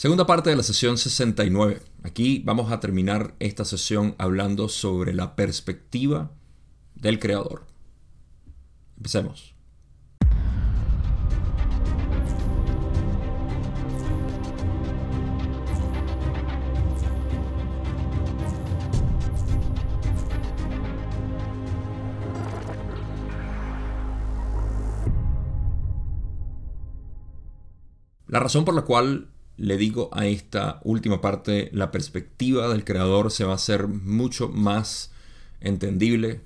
Segunda parte de la sesión 69. Aquí vamos a terminar esta sesión hablando sobre la perspectiva del creador. Empecemos. La razón por la cual le digo a esta última parte, la perspectiva del creador se va a hacer mucho más entendible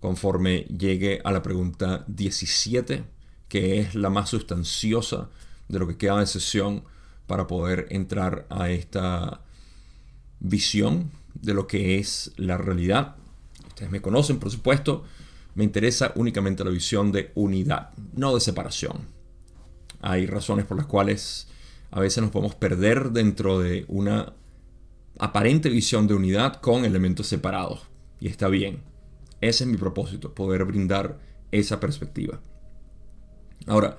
conforme llegue a la pregunta 17, que es la más sustanciosa de lo que queda de sesión para poder entrar a esta visión de lo que es la realidad. Ustedes me conocen, por supuesto, me interesa únicamente la visión de unidad, no de separación. Hay razones por las cuales a veces nos podemos perder dentro de una aparente visión de unidad con elementos separados. Y está bien. Ese es mi propósito, poder brindar esa perspectiva. Ahora,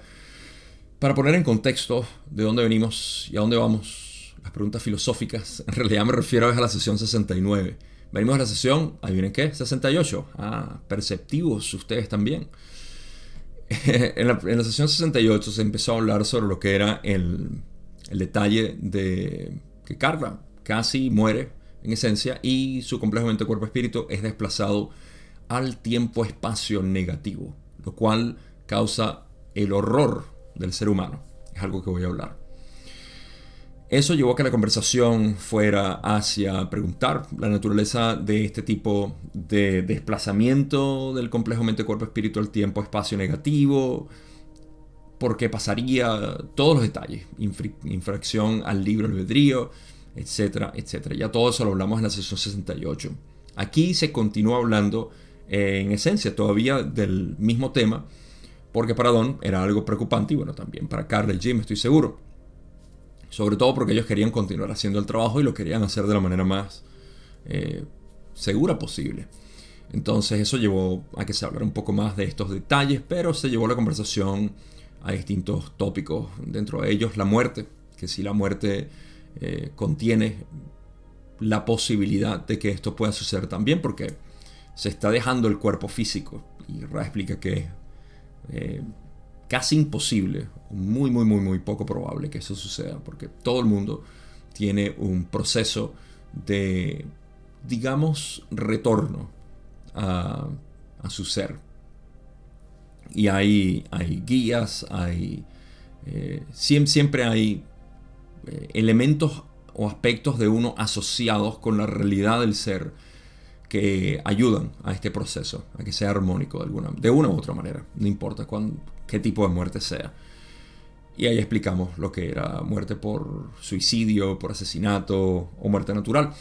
para poner en contexto de dónde venimos y a dónde vamos, las preguntas filosóficas, en realidad me refiero a la sesión 69. Venimos a la sesión, ahí viene qué, 68. Ah, perceptivos ustedes también. en, la, sesión 68 se empezó a hablar sobre lo que era el, detalle de que Carla casi muere en esencia y su complejo mente-cuerpo-espíritu es desplazado al tiempo-espacio negativo, lo cual causa el horror del ser humano. Es algo que voy a hablar. Eso llevó a que la conversación fuera hacia preguntar la naturaleza de este tipo de desplazamiento del complejo mente-cuerpo-espíritu al tiempo-espacio negativo, por qué pasaría, todos los detalles, infracción al libro albedrío, etcétera, etcétera. Ya todo eso lo hablamos en la sesión 68. Aquí se continúa hablando eh, en esencia todavía del mismo tema, porque para Don era algo preocupante y bueno, también para Carl y Jim, estoy seguro. Sobre todo porque ellos querían continuar haciendo el trabajo y lo querían hacer de la manera más eh, segura posible. Entonces eso llevó a que se hablara un poco más de estos detalles, pero se llevó la conversación a distintos tópicos, dentro de ellos la muerte, que si la muerte eh, contiene la posibilidad de que esto pueda suceder también, porque se está dejando el cuerpo físico, y Ra explica que eh, casi imposible, muy, muy, muy, muy poco probable que eso suceda, porque todo el mundo tiene un proceso de, digamos, retorno a, su ser. Y hay, hay guías, hay, eh, siempre, hay eh, elementos o aspectos de uno asociados con la realidad del ser que ayudan a este proceso, a que sea armónico de, alguna, de una u otra manera, no importa qué tipo de muerte sea. Y ahí explicamos lo que era muerte por suicidio, por asesinato o muerte natural.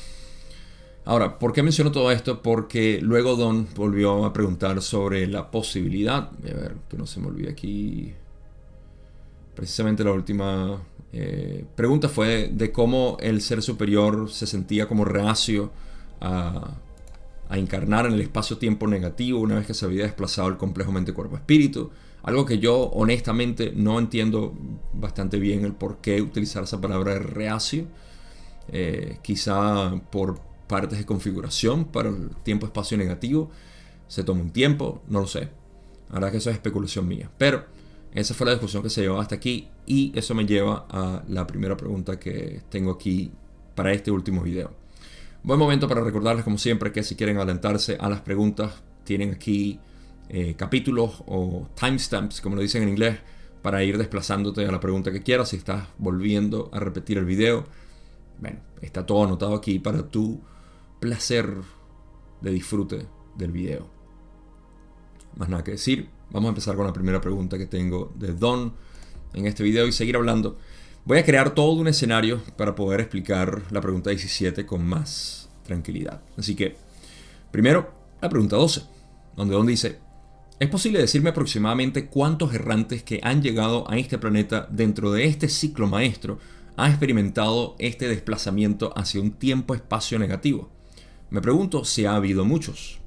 Ahora, ¿por qué menciono todo esto? Porque luego Don volvió a preguntar sobre la posibilidad, a ver, que no se me olvide aquí, precisamente la última eh, pregunta fue de cómo el ser superior se sentía como reacio a a encarnar en el espacio-tiempo negativo una vez que se había desplazado el complejo mente-cuerpo-espíritu. Algo que yo honestamente no entiendo bastante bien el por qué utilizar esa palabra de reacio. Eh, quizá por partes de configuración para el tiempo-espacio negativo. Se toma un tiempo, no lo sé. Verdad que eso es especulación mía. Pero esa fue la discusión que se llevó hasta aquí y eso me lleva a la primera pregunta que tengo aquí para este último video. Buen momento para recordarles, como siempre, que si quieren adelantarse a las preguntas, tienen aquí eh, capítulos o timestamps, como lo dicen en inglés, para ir desplazándote a la pregunta que quieras. Si estás volviendo a repetir el video, bueno, está todo anotado aquí para tu placer de disfrute del video. Más nada que decir, vamos a empezar con la primera pregunta que tengo de Don en este video y seguir hablando Voy a crear todo un escenario para poder explicar la pregunta 17 con más tranquilidad. Así que, primero, la pregunta 12, donde Don dice, ¿es posible decirme aproximadamente cuántos errantes que han llegado a este planeta dentro de este ciclo maestro han experimentado este desplazamiento hacia un tiempo-espacio negativo? Me pregunto si ha habido muchos.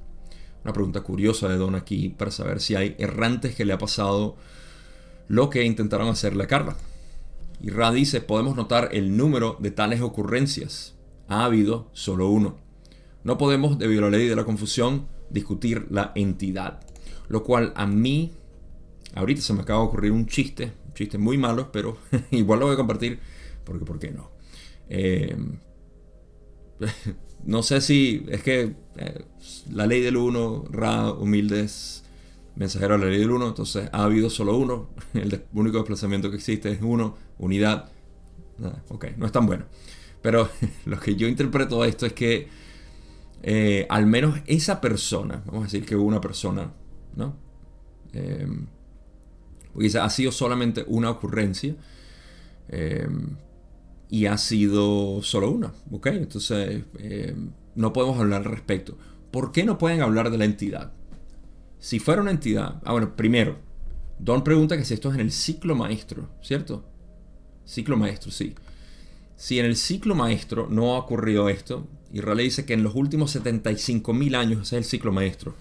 Una pregunta curiosa de Don aquí para saber si hay errantes que le ha pasado lo que intentaron hacerle a Carla. Y Ra dice, podemos notar el número de tales ocurrencias. Ha habido solo uno. No podemos, debido a la ley de la confusión, discutir la entidad. Lo cual a mí, ahorita se me acaba de ocurrir un chiste, un chiste muy malo, pero igual lo voy a compartir, porque ¿por qué no? Eh, no sé si es que eh, la ley del uno, Ra, humildes, mensajero de la ley del uno, entonces ha habido solo uno, el único desplazamiento que existe es uno, unidad. ok, no es tan bueno. Pero lo que yo interpreto de esto es que eh, al menos esa persona, vamos a decir que una persona, ¿no? Eh, ha sido solamente una ocurrencia eh, y ha sido solo una, ¿ok? Entonces eh, no podemos hablar al respecto. ¿Por qué no pueden hablar de la entidad? Si fuera una entidad, ah bueno, primero, Don pregunta que si esto es en el ciclo maestro, ¿cierto? Ciclo maestro, sí. Si en el ciclo maestro no ha ocurrido esto, y Raleigh dice que en los últimos 75.000 años, ese es el ciclo maestro,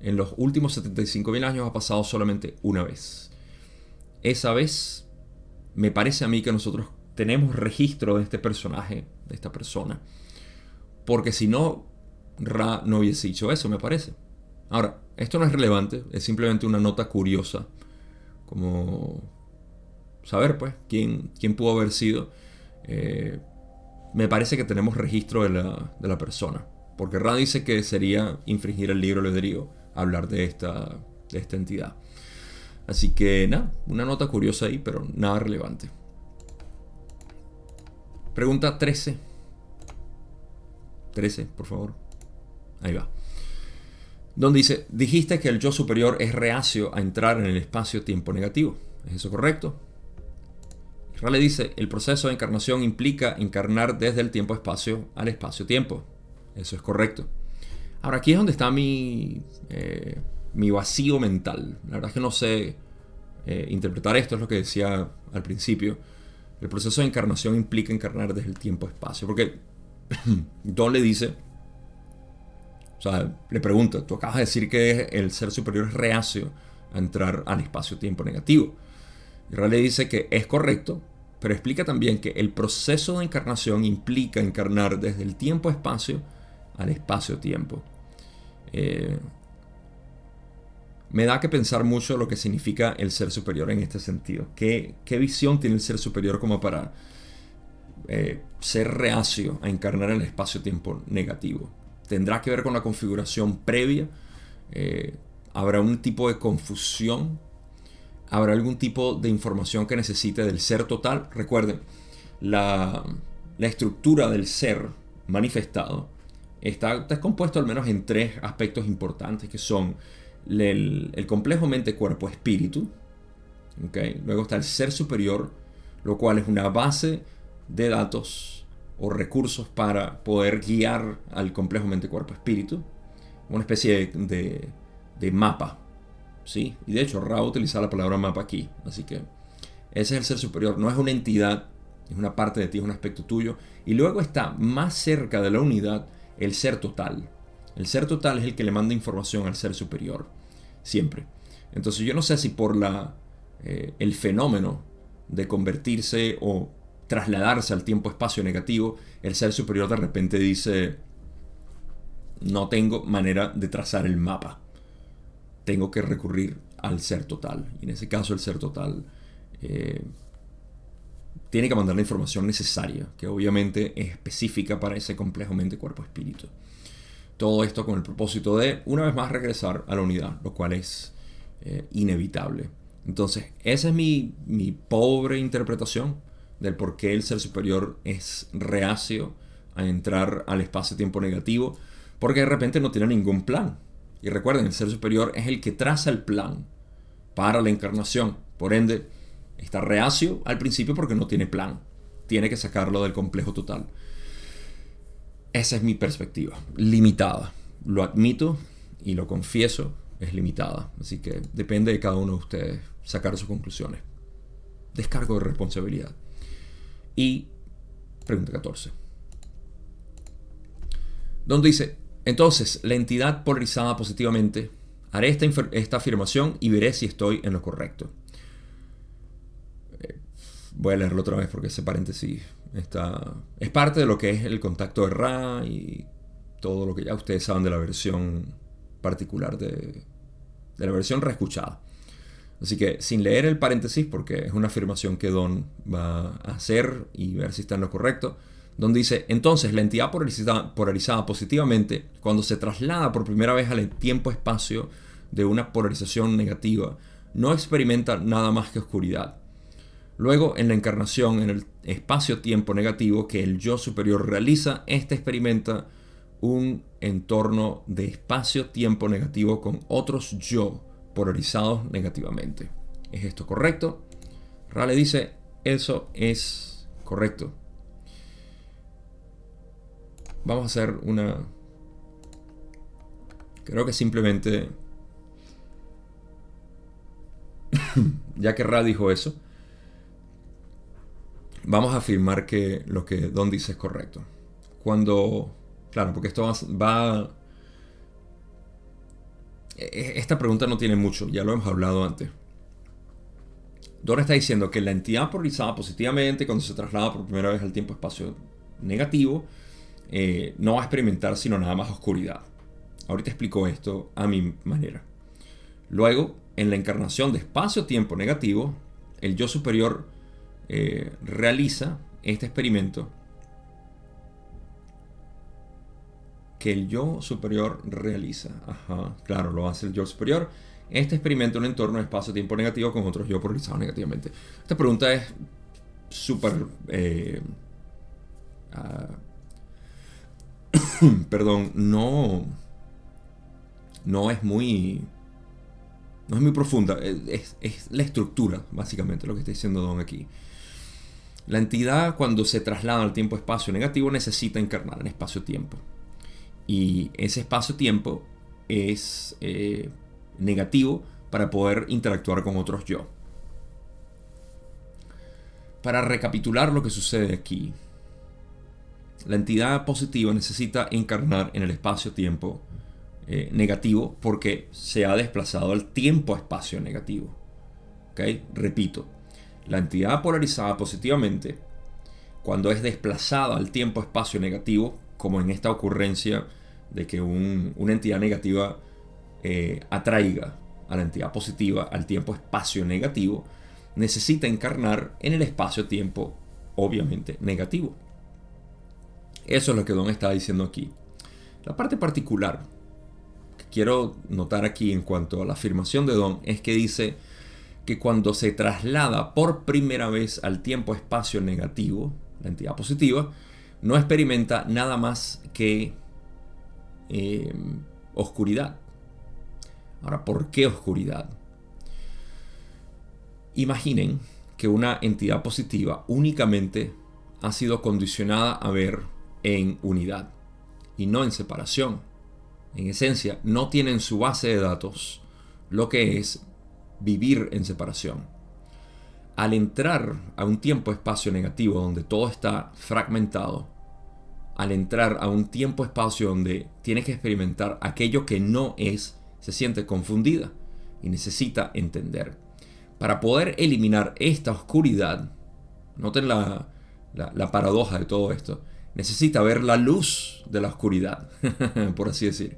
en los últimos 75.000 años ha pasado solamente una vez. Esa vez, me parece a mí que nosotros tenemos registro de este personaje, de esta persona. Porque si no, Ra no hubiese dicho eso, me parece. Ahora, esto no es relevante, es simplemente una nota curiosa. Como saber, pues, quién, quién pudo haber sido. Eh, me parece que tenemos registro de la, persona. Porque Ra dice que sería infringir el libro albedrío hablar de esta, de esta entidad. Así que nada, una nota curiosa ahí, pero nada relevante. Pregunta 13. 13, por favor. Ahí va. Donde dice, dijiste que el yo superior es reacio a entrar en el espacio-tiempo negativo. ¿Es eso correcto? le dice, el proceso de encarnación implica encarnar desde el tiempo-espacio al espacio-tiempo. Eso es correcto. Ahora, aquí es donde está mi, eh, mi vacío mental. La verdad es que no sé eh, interpretar esto, es lo que decía al principio. El proceso de encarnación implica encarnar desde el tiempo-espacio. Porque Don le dice, o sea, le pregunta, tú acabas de decir que el ser superior es reacio a entrar al espacio-tiempo negativo. Y le dice que es correcto, pero explica también que el proceso de encarnación implica encarnar desde el tiempo-espacio al espacio-tiempo. Eh, me da que pensar mucho lo que significa el ser superior en este sentido. ¿Qué, visión tiene el ser superior como para eh, ser reacio a encarnar el espacio-tiempo negativo? ¿Tendrá que ver con la configuración previa? Eh, ¿Habrá un tipo de confusión habrá algún tipo de información que necesite del ser total. Recuerden, la, estructura del ser manifestado está, está, compuesto al menos en tres aspectos importantes que son el, complejo mente-cuerpo-espíritu. ¿okay? Luego está el ser superior, lo cual es una base de datos o recursos para poder guiar al complejo mente-cuerpo-espíritu. Una especie de, de mapa ¿sí? Y de hecho, Ra utiliza la palabra mapa aquí. Así que ese es el ser superior. No es una entidad, es una parte de ti, es un aspecto tuyo. Y luego está más cerca de la unidad el ser total. El ser total es el que le manda información al ser superior. Siempre. Entonces yo no sé si por la, eh, el fenómeno de convertirse o trasladarse al tiempo-espacio negativo, el ser superior de repente dice, no tengo manera de trazar el mapa tengo que recurrir al ser total. Y en ese caso el ser total eh, tiene que mandar la información necesaria, que obviamente es específica para ese complejo mente, cuerpo, espíritu. Todo esto con el propósito de, una vez más, regresar a la unidad, lo cual es eh, inevitable. Entonces, esa es mi, mi pobre interpretación del por qué el ser superior es reacio a entrar al espacio-tiempo negativo, porque de repente no tiene ningún plan. Y recuerden, el ser superior es el que traza el plan para la encarnación. Por ende, está reacio al principio porque no tiene plan. Tiene que sacarlo del complejo total. Esa es mi perspectiva, limitada. Lo admito y lo confieso, es limitada. Así que depende de cada uno de ustedes sacar sus conclusiones. Descargo de responsabilidad. Y pregunta 14. Donde dice, entonces, la entidad polarizada positivamente, haré esta, afirmación y veré si estoy en lo correcto. Voy a leerlo otra vez porque ese paréntesis está, es parte de lo que es el contacto de Ra y todo lo que ya ustedes saben de la versión particular de, de la versión reescuchada. Así que sin leer el paréntesis, porque es una afirmación que Don va a hacer y ver si está en lo correcto, Don dice, entonces la entidad polarizada, polarizada positivamente, cuando se traslada por primera vez al tiempo-espacio de una polarización negativa, no experimenta nada más que oscuridad. Luego, en la encarnación, en el espacio-tiempo negativo que el yo superior realiza, éste experimenta un entorno de espacio-tiempo negativo con otros yo polarizados negativamente. ¿Es esto correcto? Rale dice, eso es correcto. Vamos a hacer una... Creo que simplemente... ya que Ra dijo eso, vamos a afirmar que lo que Don dice es correcto. Cuando... Claro, porque esto va e-, e-, esta pregunta no tiene mucho, ya lo hemos hablado antes. Dora está diciendo que la entidad polarizada positivamente cuando se traslada por primera vez al tiempo-espacio negativo eh, no va a experimentar sino nada más oscuridad. Ahorita explico esto a mi manera. Luego, en la encarnación de espacio-tiempo negativo, el yo superior eh, realiza este experimento que el yo superior realiza. Ajá, claro, lo hace el yo superior. Este experimenta un entorno de espacio-tiempo negativo con otros yo polarizados negativamente. Esta pregunta es súper... Eh, ah, perdón, no... No es muy... No es muy profunda. Es, es la estructura, básicamente, lo que está diciendo Don aquí. La entidad, cuando se traslada al tiempo-espacio negativo, necesita encarnar en espacio-tiempo. Y ese espacio-tiempo es eh, negativo para poder interactuar con otros yo. Para recapitular lo que sucede aquí, la entidad positiva necesita encarnar en el espacio-tiempo eh, negativo porque se ha desplazado al tiempo-espacio negativo. Repito, la entidad polarizada positivamente, cuando es desplazada al tiempo-espacio negativo, como en esta ocurrencia de que una entidad negativa eh, atraiga a la entidad positiva al tiempo-espacio negativo, necesita encarnar en el espacio-tiempo obviamente negativo. Eso es lo que Don está diciendo aquí. La parte particular que quiero notar aquí en cuanto a la afirmación de Don es que dice que cuando se traslada por primera vez al tiempo-espacio negativo, la entidad positiva, no experimenta nada más que eh, oscuridad. Ahora, ¿por qué oscuridad? Imaginen que una entidad positiva únicamente ha sido condicionada a ver en unidad y no en separación. En esencia, no tiene en su base de datos lo que es vivir en separación. Al entrar a un tiempo-espacio negativo donde todo está fragmentado, al entrar a un tiempo-espacio donde tienes que experimentar aquello que no es, se siente confundida y necesita entender. Para poder eliminar esta oscuridad, noten la, paradoja de todo esto, necesita ver la luz de la oscuridad, por así decir.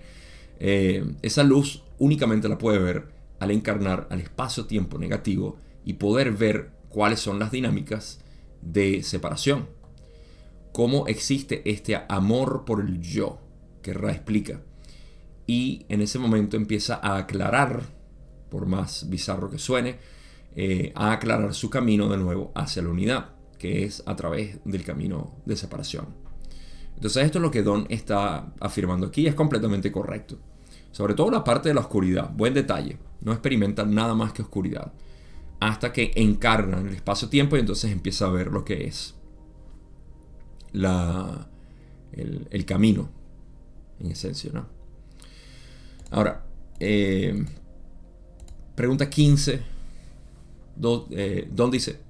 Eh, esa luz únicamente la puede ver al encarnar al espacio-tiempo negativo y poder ver cuáles son las dinámicas de separación cómo existe este amor por el yo que Ra explica. Y en ese momento empieza a aclarar, por más bizarro que suene, eh, a aclarar su camino de nuevo hacia la unidad, que es a través del camino de separación. Entonces esto es lo que Don está afirmando aquí, es completamente correcto. Sobre todo la parte de la oscuridad, buen detalle, no experimenta nada más que oscuridad, hasta que encarna en el espacio-tiempo y entonces empieza a ver lo que es la, el, camino, en esencia. ¿no? Ahora, eh, pregunta 15, eh, Don dice,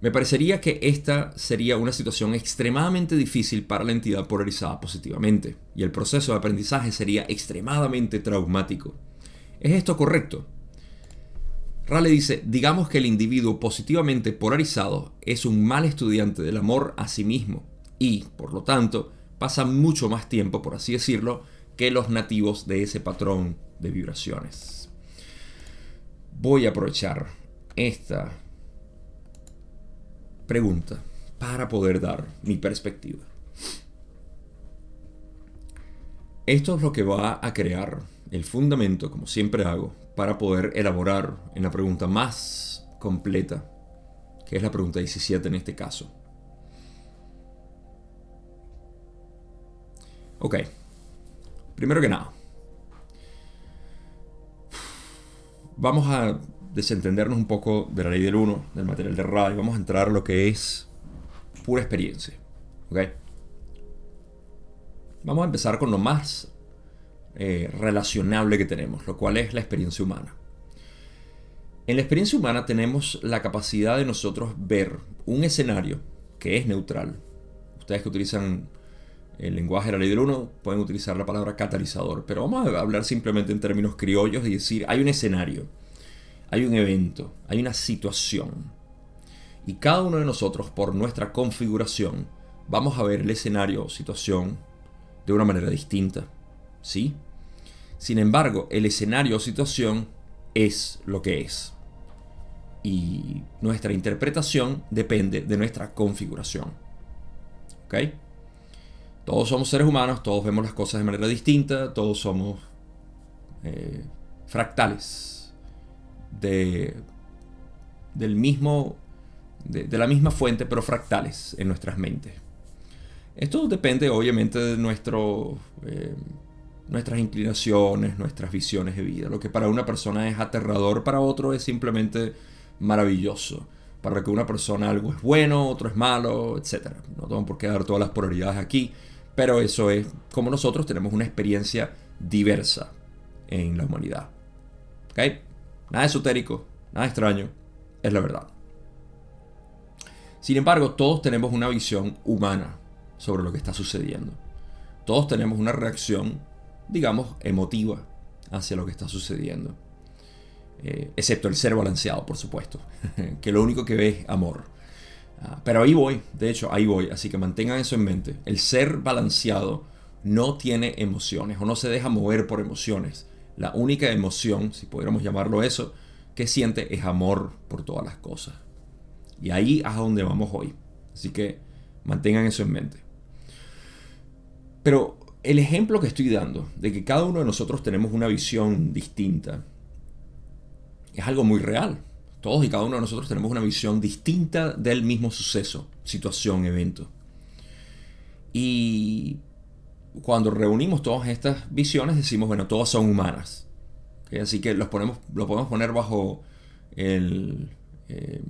me parecería que esta sería una situación extremadamente difícil para la entidad polarizada positivamente, y el proceso de aprendizaje sería extremadamente traumático. ¿Es esto correcto? Raleigh dice, digamos que el individuo positivamente polarizado es un mal estudiante del amor a sí mismo y, por lo tanto, pasa mucho más tiempo, por así decirlo, que los nativos de ese patrón de vibraciones. Voy a aprovechar esta pregunta para poder dar mi perspectiva. Esto es lo que va a crear el fundamento, como siempre hago, para poder elaborar en la pregunta más completa, que es la pregunta 17 en este caso. Ok, primero que nada, vamos a desentendernos un poco de la ley del 1, del material de radio, vamos a entrar a lo que es pura experiencia. Vamos a empezar con lo más eh, relacionable que tenemos, lo cual es la experiencia humana. En la experiencia humana tenemos la capacidad de nosotros ver un escenario que es neutral. Ustedes que utilizan el lenguaje de la ley del 1 pueden utilizar la palabra catalizador, pero vamos a hablar simplemente en términos criollos y decir, hay un escenario, hay un evento, hay una situación. Y cada uno de nosotros, por nuestra configuración, vamos a ver el escenario o situación de una manera distinta. ¿Sí? Sin embargo, el escenario o situación es lo que es. Y nuestra interpretación depende de nuestra configuración. ¿Ok? Todos somos seres humanos, todos vemos las cosas de manera distinta, todos somos eh, fractales de, del mismo, de, la misma fuente, pero fractales en nuestras mentes. Esto depende obviamente de eh, nuestras inclinaciones, nuestras visiones de vida. Lo que para una persona es aterrador, para otro es simplemente maravilloso. Para que una persona algo es bueno, otro es malo, etc. No tengo por qué dar todas las polaridades aquí, pero eso es como nosotros tenemos una experiencia diversa en la humanidad. ¿Ok? Nada esotérico, nada extraño, es la verdad. Sin embargo, todos tenemos una visión humana sobre lo que está sucediendo. Todos tenemos una reacción digamos, emotiva hacia lo que está sucediendo. Eh, excepto el ser balanceado, por supuesto, que lo único que ve es amor. Ah, pero ahí voy, de hecho, ahí voy, así que mantengan eso en mente. El ser balanceado no tiene emociones o no se deja mover por emociones. La única emoción, si pudiéramos llamarlo eso, que siente es amor por todas las cosas. Y ahí es donde vamos hoy. Así que mantengan eso en mente. Pero el ejemplo que estoy dando de que cada uno de nosotros tenemos una visión distinta es algo muy real. Todos y cada uno de nosotros tenemos una visión distinta del mismo suceso, situación, evento. Y cuando reunimos todas estas visiones decimos, bueno, todas son humanas. Así que los ponemos, lo podemos poner bajo el, eh,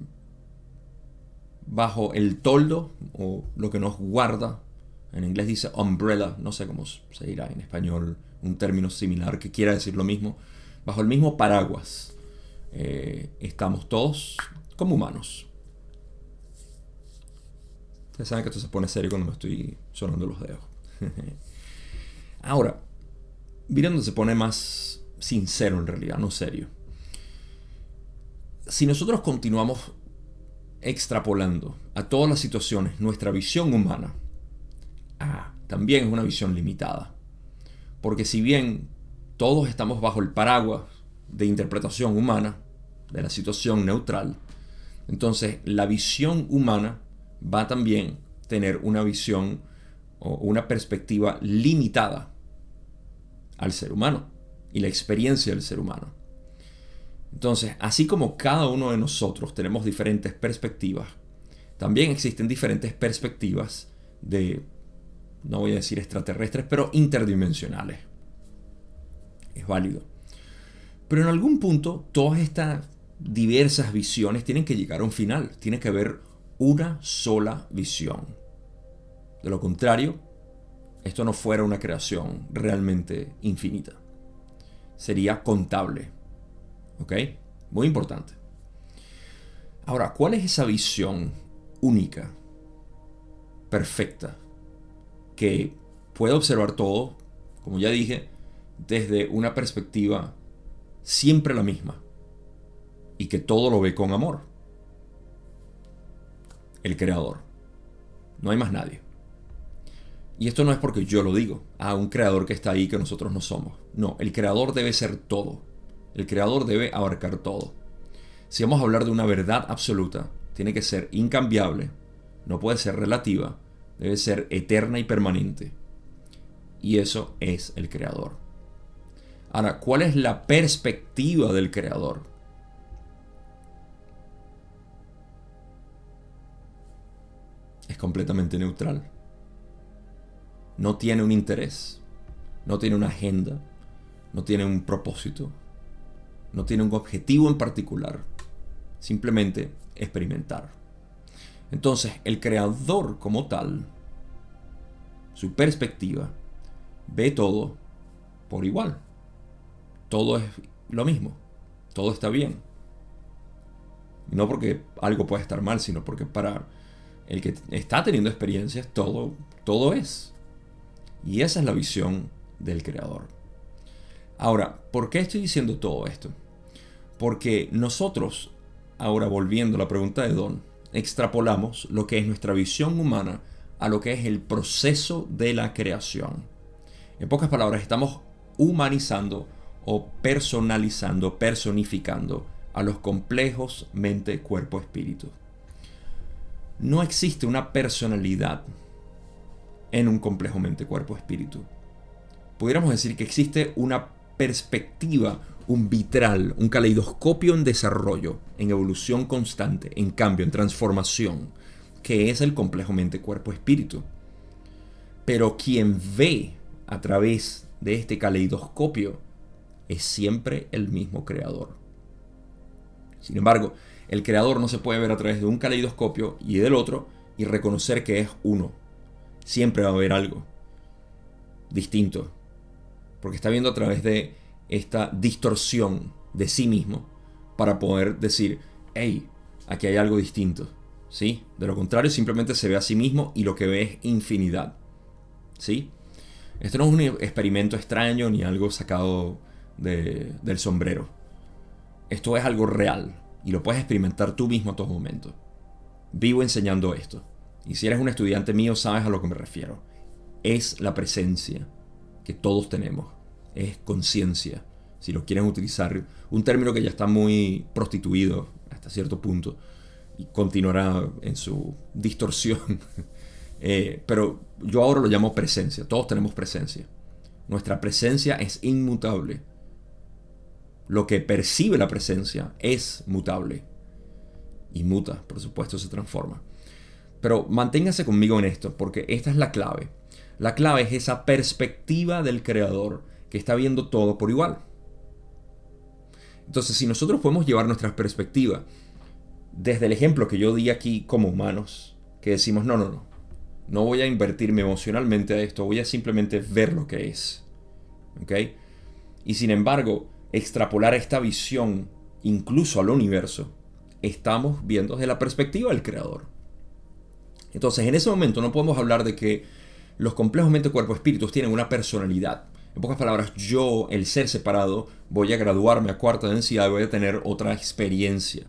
bajo el toldo o lo que nos guarda en inglés dice umbrella, no sé cómo se dirá en español un término similar que quiera decir lo mismo. Bajo el mismo paraguas eh, estamos todos como humanos. Ustedes saben que esto se pone serio cuando me estoy sonando los dedos. Ahora, miren donde se pone más sincero en realidad, no serio. Si nosotros continuamos extrapolando a todas las situaciones nuestra visión humana, ah, también es una visión limitada. Porque si bien todos estamos bajo el paraguas de interpretación humana, de la situación neutral, entonces la visión humana va a también tener una visión o una perspectiva limitada al ser humano y la experiencia del ser humano. Entonces, así como cada uno de nosotros tenemos diferentes perspectivas, también existen diferentes perspectivas de no voy a decir extraterrestres, pero interdimensionales. Es válido. Pero en algún punto todas estas diversas visiones tienen que llegar a un final, tiene que haber una sola visión. De lo contrario, esto no fuera una creación realmente infinita. Sería contable. ¿Ok? Muy importante. Ahora, ¿cuál es esa visión única, perfecta, que puede observar todo, como ya dije, desde una perspectiva siempre la misma. y que todo lo ve con amor. El creador. No hay más nadie. Y esto no es porque yo lo digo, a un creador que está ahí que nosotros no somos. No, el creador debe ser todo. El creador debe abarcar todo. Si vamos a hablar de una verdad absoluta, tiene que ser incambiable, no puede ser relativa, debe ser eterna y permanente. Y eso es el creador. Ahora, ¿cuál es la perspectiva del creador? Es completamente neutral no tiene un interés, no tiene una agenda, no tiene un propósito, no tiene un objetivo en particular, simplemente experimentar. Entonces, el creador como tal, su perspectiva, ve todo por igual. Todo es lo mismo, todo está bien. No porque algo pueda estar mal, sino porque para el que está teniendo experiencias, todo, todo es. Y esa es la visión del creador. Ahora, ¿por qué estoy diciendo todo esto? Porque nosotros, ahora volviendo a la pregunta de Don, extrapolamos lo que es nuestra visión humana a lo que es el proceso de la creación. En pocas palabras, estamos humanizando o personalizando, personificando a los complejos mente, cuerpo, espíritu. No existe una personalidad en un complejo mente, cuerpo, espíritu. Pudiéramos decir que existe una perspectiva, un vitral, un caleidoscopio en desarrollo, en evolución constante, en cambio, en transformación, que es el complejo mente, cuerpo, espíritu. Pero quien ve a través de este caleidoscopio es siempre el mismo creador. Sin embargo, el creador no se puede ver a través de un caleidoscopio y del otro y reconocer que es uno, siempre va a haber algo distinto. Porque está viendo a través de esta distorsión de sí mismo para poder decir, hey, aquí hay algo distinto. ¿Sí? De lo contrario, simplemente se ve a sí mismo y lo que ve es infinidad. ¿Sí? Esto no es un experimento extraño ni algo sacado del sombrero. Esto es algo real y lo puedes experimentar tú mismo a todo momento. Vivo enseñando esto. Y si eres un estudiante mío, sabes a lo que me refiero. Es la presencia que todos tenemos. Es conciencia. Si lo quieren utilizar, un término que ya está muy prostituido hasta cierto punto y continuará en su distorsión. Eh, pero yo ahora lo llamo presencia. Todos tenemos presencia. Nuestra presencia es inmutable. Lo que percibe la presencia es mutable. Y muta, por supuesto, se transforma. Pero manténgase conmigo en esto, porque esta es la clave. La clave es esa perspectiva del creador que está viendo todo por igual. Entonces, si nosotros podemos llevar nuestra perspectiva desde el ejemplo que yo di aquí como humanos, que decimos, no, no, no, no voy a invertirme emocionalmente a esto, voy a simplemente ver lo que es. ¿Ok? Y sin embargo, extrapolar esta visión incluso al universo, estamos viendo desde la perspectiva del creador. Entonces, en ese momento no podemos hablar de que los complejos mente, cuerpo, espíritus tienen una personalidad. En pocas palabras, yo, el ser separado, voy a graduarme a cuarta densidad y voy a tener otra experiencia.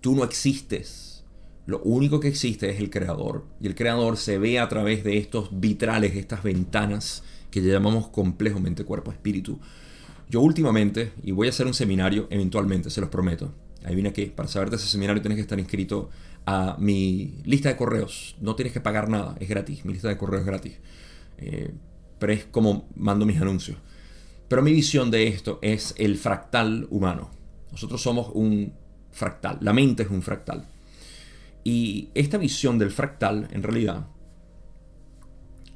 Tú no existes. Lo único que existe es el creador. Y el creador se ve a través de estos vitrales, estas ventanas que llamamos complejo mente, cuerpo, espíritu. Yo últimamente, y voy a hacer un seminario eventualmente, se los prometo. Ahí viene aquí. Para saber de ese seminario tienes que estar inscrito a mi lista de correos. No tienes que pagar nada, es gratis. Mi lista de correos es gratis. Eh, pero es como mando mis anuncios. Pero mi visión de esto es el fractal humano. Nosotros somos un fractal. La mente es un fractal. Y esta visión del fractal, en realidad,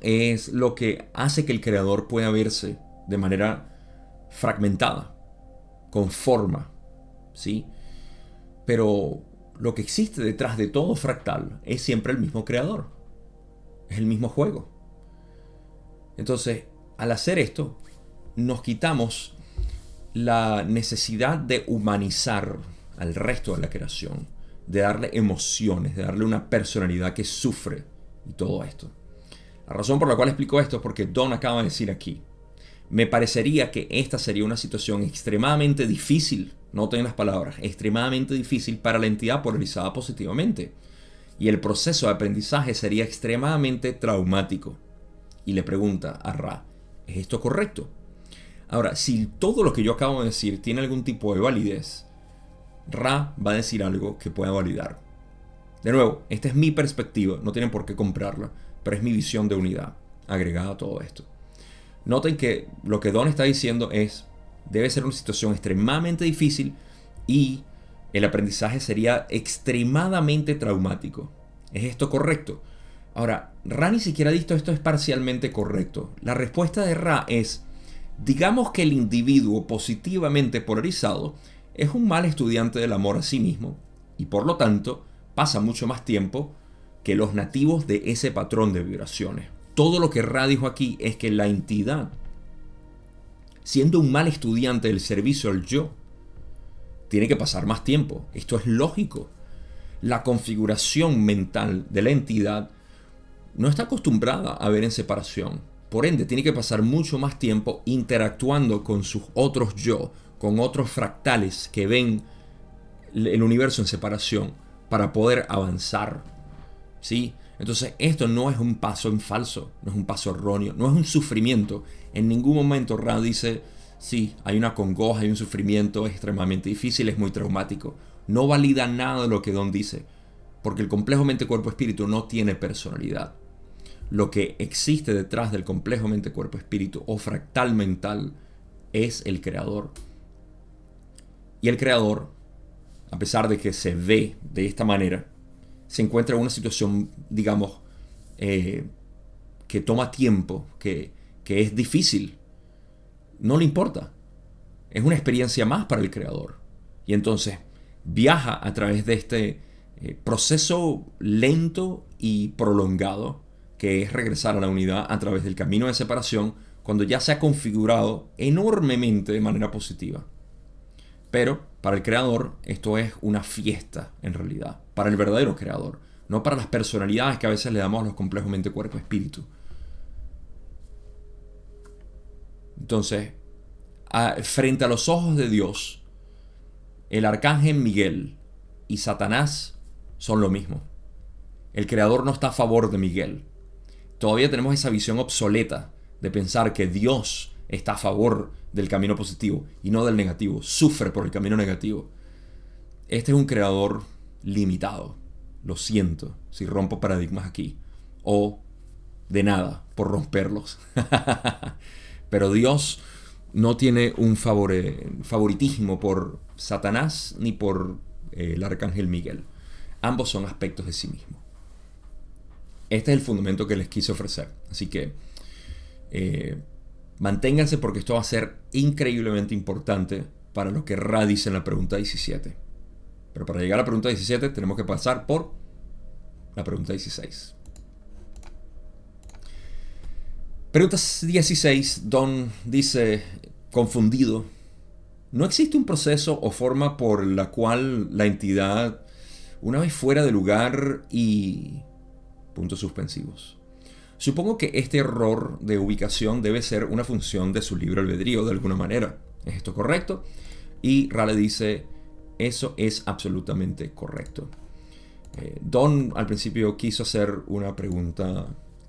es lo que hace que el creador pueda verse de manera fragmentada, con forma, ¿sí? Pero lo que existe detrás de todo fractal es siempre el mismo creador. Es el mismo juego. Entonces, al hacer esto, nos quitamos la necesidad de humanizar al resto de la creación, de darle emociones, de darle una personalidad que sufre y todo esto. La razón por la cual explico esto es porque Don acaba de decir aquí, me parecería que esta sería una situación extremadamente difícil noten las palabras, extremadamente difícil para la entidad polarizada positivamente. Y el proceso de aprendizaje sería extremadamente traumático. Y le pregunta a Ra, ¿es esto correcto? Ahora, si todo lo que yo acabo de decir tiene algún tipo de validez, Ra va a decir algo que pueda validar. De nuevo, esta es mi perspectiva, no tienen por qué comprarla, pero es mi visión de unidad agregada a todo esto. Noten que lo que Don está diciendo es, debe ser una situación extremadamente difícil y el aprendizaje sería extremadamente traumático. ¿Es esto correcto? Ahora, Ra ni siquiera ha dicho esto es parcialmente correcto. La respuesta de Ra es, digamos que el individuo positivamente polarizado es un mal estudiante del amor a sí mismo y por lo tanto pasa mucho más tiempo que los nativos de ese patrón de vibraciones. Todo lo que Ra dijo aquí es que la entidad, siendo un mal estudiante del servicio al yo, tiene que pasar más tiempo. Esto es lógico. La configuración mental de la entidad no está acostumbrada a ver en separación. Por ende, tiene que pasar mucho más tiempo interactuando con sus otros yo, con otros fractales que ven el universo en separación para poder avanzar. ¿Sí? Entonces, esto no es un paso en falso, no es un paso erróneo, no es un sufrimiento. En ningún momento Ra dice, sí, hay una congoja, hay un sufrimiento extremadamente difícil, es muy traumático. No valida nada de lo que Don dice, porque el complejo mente-cuerpo-espíritu no tiene personalidad. Lo que existe detrás del complejo mente-cuerpo-espíritu o fractal mental es el creador. Y el creador a pesar de que se ve de esta manera, se encuentra en una situación, digamos, eh, que toma tiempo, que, es difícil. No le importa. Es una experiencia más para el creador. Y entonces viaja a través de este eh, proceso lento y prolongado que es regresar a la unidad a través del camino de separación cuando ya se ha configurado enormemente de manera positiva. Pero para el creador esto es una fiesta en realidad, para el verdadero creador, no para las personalidades que a veces le damos a los complejos mente, cuerpo, espíritu. Entonces, frente a los ojos de Dios, el arcángel Miguel y Satanás son lo mismo. El creador no está a favor de Miguel. Todavía tenemos esa visión obsoleta de pensar que Dios está a favor del camino positivo y no del negativo, sufre por el camino negativo. Este es un creador limitado, lo siento si rompo paradigmas aquí, o de nada por romperlos. Pero Dios no tiene un favoritismo por Satanás ni por eh, el arcángel Miguel. Ambos son aspectos de sí mismo. Este es el fundamento que les quise ofrecer. Así que eh, Manténganse porque esto va a ser increíblemente importante para lo que Ra dice en la pregunta 17. Pero para llegar a la pregunta 17 tenemos que pasar por la pregunta 16. Pregunta 16, Don dice, confundido, ¿no existe un proceso o forma por la cual la entidad, una vez fuera de lugar y... puntos suspensivos? Supongo que este error de ubicación debe ser una función de su libro albedrío de alguna manera. ¿Es esto correcto? Y Rale dice, eso es absolutamente correcto. Eh, Don al principio quiso hacer una pregunta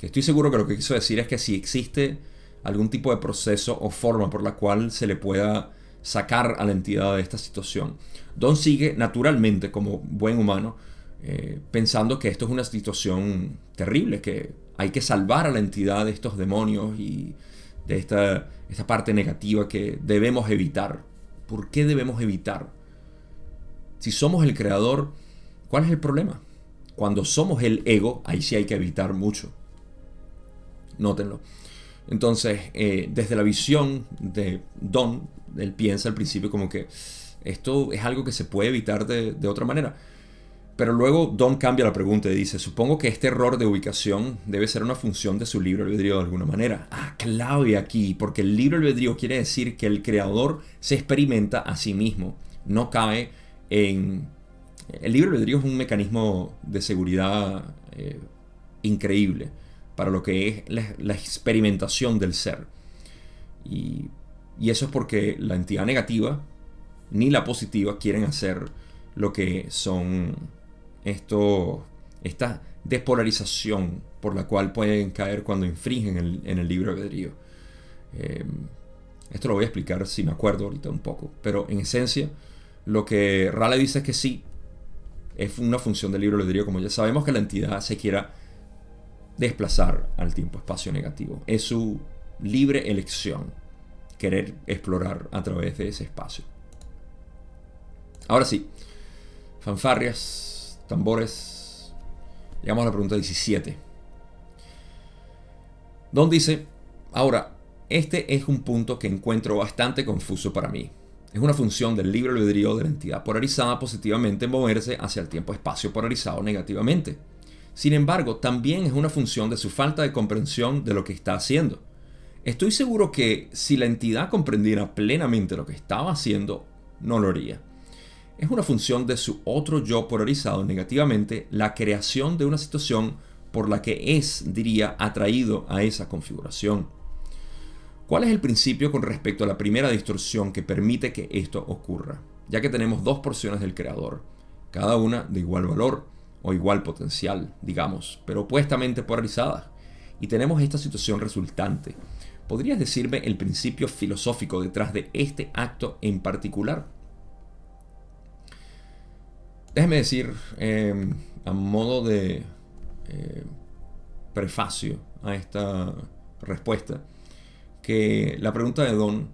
estoy seguro que lo que quiso decir es que si existe algún tipo de proceso o forma por la cual se le pueda sacar a la entidad de esta situación. Don sigue naturalmente como buen humano eh, pensando que esto es una situación terrible, que hay que salvar a la entidad de estos demonios y de esta, esta parte negativa que debemos evitar. ¿Por qué debemos evitar? Si somos el creador, ¿cuál es el problema? Cuando somos el ego, ahí sí hay que evitar mucho. Nótenlo. Entonces, eh, desde la visión de Don, él piensa al principio como que esto es algo que se puede evitar de, otra manera. Pero luego Don cambia la pregunta y dice, supongo que este error de ubicación debe ser una función de su libro albedrío de alguna manera. Ah, clave aquí, porque el libro albedrío quiere decir que el creador se experimenta a sí mismo, no cae en... El libro albedrío es un mecanismo de seguridad eh, increíble para lo que es la, experimentación del ser. Y, y eso es porque la entidad negativa ni la positiva quieren hacer lo que son esto, esta despolarización por la cual pueden caer cuando infringen en el libro albedrío. Eh, esto lo voy a explicar si me acuerdo ahorita un poco, pero en esencia lo que Raleigh dice es que sí, es una función del libro albedrío, como ya sabemos que la entidad se quiera desplazar al tiempo-espacio negativo. Es su libre elección querer explorar a través de ese espacio. Ahora sí, fanfarrias, tambores. Llegamos a la pregunta 17. Don dice, ahora, este es un punto que encuentro bastante confuso para mí. Es una función del libre albedrío de la entidad polarizada positivamente moverse hacia el tiempo-espacio polarizado negativamente. Sin embargo, también es una función de su falta de comprensión de lo que está haciendo. Estoy seguro que si la entidad comprendiera plenamente lo que estaba haciendo, no lo haría. Es una función de su otro yo polarizado negativamente la creación de una situación por la que es, diría, atraído a esa configuración. ¿Cuál es el principio con respecto a la primera distorsión que permite que esto ocurra? Ya que tenemos dos porciones del creador, cada una de igual valor o igual potencial, digamos, pero opuestamente polarizadas. Y tenemos esta situación resultante. ¿Podrías decirme el principio filosófico detrás de este acto en particular? Déjeme decir, em, a modo de eh, prefacio a esta respuesta, que la pregunta de Don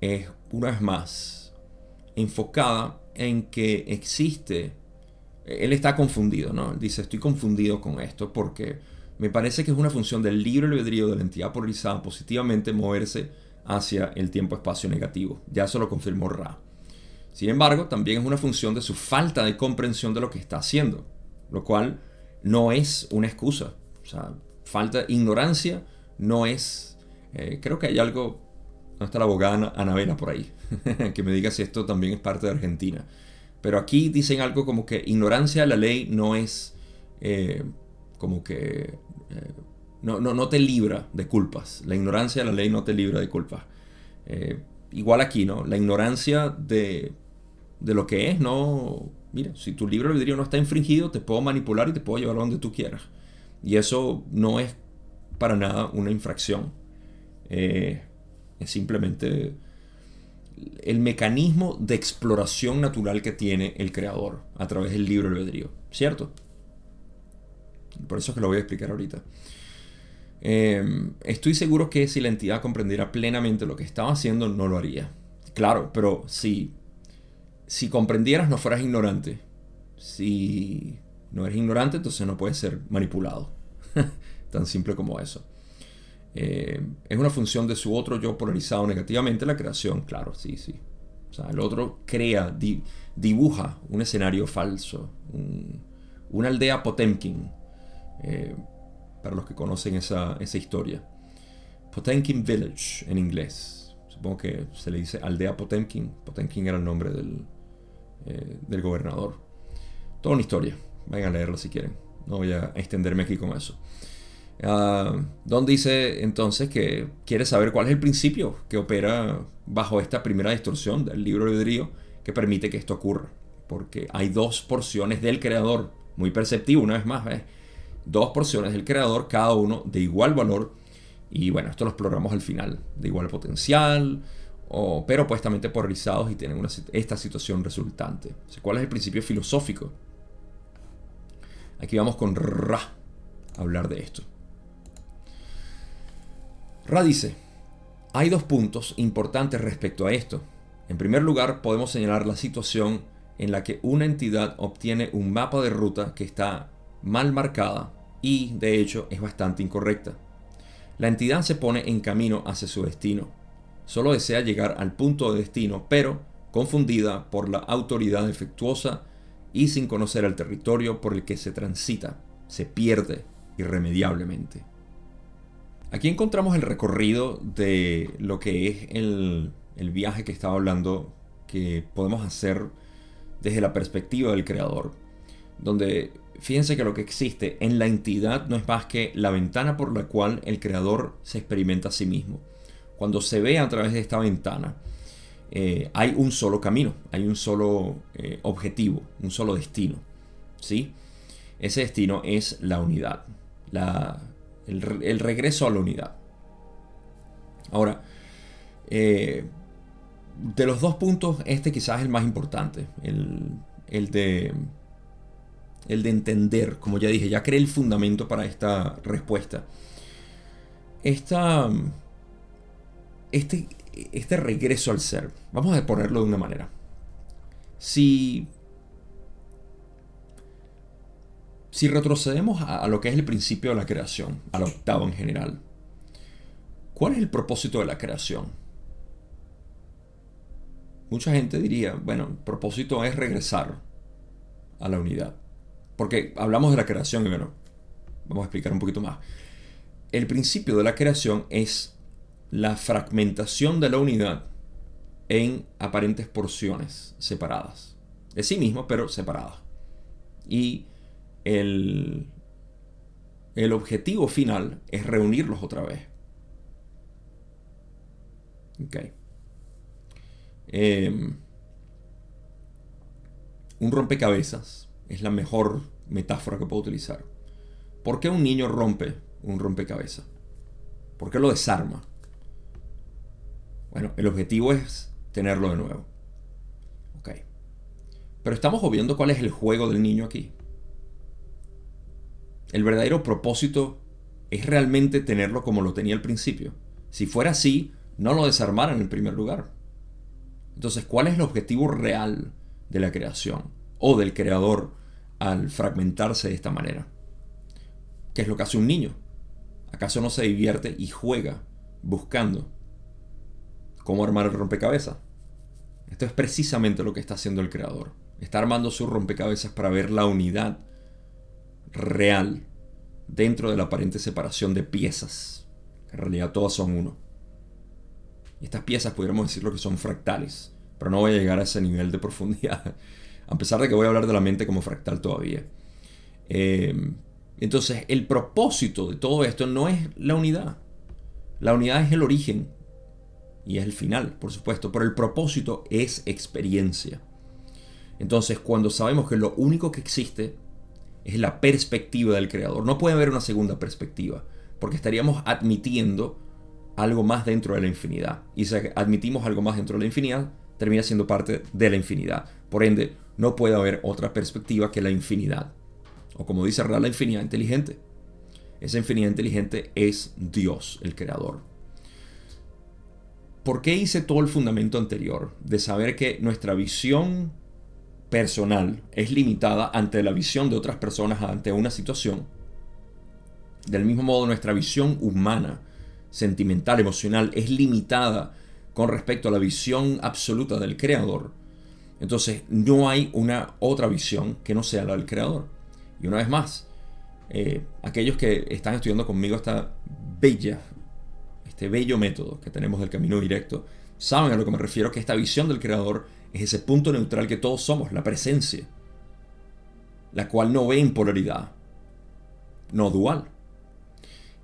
es una vez más enfocada en que existe, él está confundido, ¿no? dice, estoy confundido con esto porque me parece que es una función del libre albedrío de la entidad polarizada positivamente moverse hacia el tiempo-espacio negativo. Ya eso lo confirmó Ra. Sin embargo, también es una función de su falta de comprensión de lo que está haciendo, lo cual no es una excusa. O sea, falta ignorancia no es eh, creo que hay algo, no está la abogada Anabela por ahí, que me diga si esto también es parte de Argentina. Pero aquí dicen algo como que ignorancia de la ley no es eh, como que... Eh, no, no, te libra de culpas. La ignorancia de la ley no te libra de culpas. igual aquí, ¿no? La ignorancia de, de, lo que es, no... Mira, si tu libro albedrío no está infringido, te puedo manipular y te puedo llevar donde tú quieras. Y eso no es para nada una infracción. Eh, es simplemente el mecanismo de exploración natural que tiene el creador a través del libro albedrío, ¿cierto? Por eso es que lo voy a explicar ahorita. Eh, estoy seguro que si la entidad comprendiera plenamente lo que estaba haciendo, no lo haría. Claro, pero si, si comprendieras, no fueras ignorante. Si no eres ignorante, entonces no puedes ser manipulado. Tan simple como eso. Eh, es una función de su otro yo polarizado negativamente, la creación, claro, sí, sí. O sea, el otro crea, dibuja un escenario falso, una aldea Potemkin, eh, para los que conocen esa, historia. Potemkin Village en inglés. Supongo que se le dice aldea Potemkin. Potemkin era el nombre del, eh, del gobernador. Toda una historia. Vayan a leerla si quieren. No voy a extenderme aquí con eso. Uh, Don dice entonces que quiere saber cuál es el principio que opera bajo esta primera distorsión del libro de albedrío que permite que esto ocurra. Porque hay dos porciones del creador, muy perceptivo una vez más, dos porciones del creador, cada uno de igual valor. Y bueno, esto lo exploramos al final, de igual potencial, o, pero opuestamente polarizados y tienen una, esta situación resultante. ¿Cuál es el principio filosófico? Aquí vamos con Ra a hablar de esto. Ra dice, hay dos puntos importantes respecto a esto. En primer lugar, podemos señalar la situación en la que una entidad obtiene un mapa de ruta que está mal marcada y, de hecho, es bastante incorrecta. La entidad se pone en camino hacia su destino. Solo desea llegar al punto de destino, pero confundida por la autoridad defectuosa y sin conocer el territorio por el que se transita, se pierde irremediablemente. Aquí encontramos el recorrido de lo que es el, viaje que estaba hablando que podemos hacer desde la perspectiva del creador. Donde fíjense que lo que existe en la entidad no es más que la ventana por la cual el creador se experimenta a sí mismo. Cuando se ve a través de esta ventana, eh, hay un solo camino, hay un solo eh, objetivo, un solo destino. ¿sí? Ese destino es la unidad, el, regreso a la unidad. Ahora, eh, de los dos puntos, este quizás es el más importante, el, de, el de entender, como ya dije, ya creé el fundamento para esta respuesta. Esta, este, este regreso al ser, vamos a ponerlo de una manera. Si, si retrocedemos a, lo que es el principio de la creación, al octavo en general, ¿cuál es el propósito de la creación? Mucha gente diría, bueno, el propósito es regresar a la unidad. Porque hablamos de la creación y bueno, vamos a explicar un poquito más. El principio de la creación es la fragmentación de la unidad en aparentes porciones separadas. De sí mismo, pero separadas. Y el, el objetivo final es reunirlos otra vez. Em, un rompecabezas es la mejor metáfora que puedo utilizar. ¿Por qué un niño rompe un rompecabezas? ¿Por qué lo desarma? Bueno, el objetivo es tenerlo de nuevo. Pero estamos obviando cuál es el juego del niño aquí. El verdadero propósito es realmente tenerlo como lo tenía al principio. Si fuera así, no lo desarmaran en primer lugar. Entonces, ¿cuál es el objetivo real de la creación o del creador al fragmentarse de esta manera? ¿Qué es lo que hace un niño? ¿Acaso no se divierte y juega buscando cómo armar el rompecabezas. Esto es precisamente lo que está haciendo el creador. Está armando su rompecabezas para ver la unidad real dentro de la aparente separación de piezas. En realidad todas son uno. Y estas piezas podríamos decirlo que son fractales, pero no voy a llegar a ese nivel de profundidad, a pesar de que voy a hablar de la mente como fractal todavía. Eh, entonces, el propósito de todo esto no es la unidad. La unidad es el origen y es el final, por supuesto, pero el propósito es experiencia. Entonces, cuando sabemos que lo único que existe es la perspectiva del creador, no puede haber una segunda perspectiva, porque estaríamos admitiendo algo más dentro de la infinidad. Y si admitimos algo más dentro de la infinidad, termina siendo parte de la infinidad. Por ende, no puede haber otra perspectiva que la infinidad. O como dice Real, la infinidad inteligente. Esa infinidad inteligente es Dios, el creador. ¿Por qué hice todo el fundamento anterior? De saber que nuestra visión personal es limitada ante la visión de otras personas ante una situación. Del mismo modo, nuestra visión humana, sentimental, emocional, es limitada con respecto a la visión absoluta del Creador. Entonces, no hay una otra visión que no sea la del Creador. Y una vez más, eh, aquellos que están estudiando conmigo esta bella este bello método que tenemos del camino directo, saben a lo que me refiero, que esta visión del creador es ese punto neutral que todos somos, la presencia, la cual no ve en polaridad, no dual.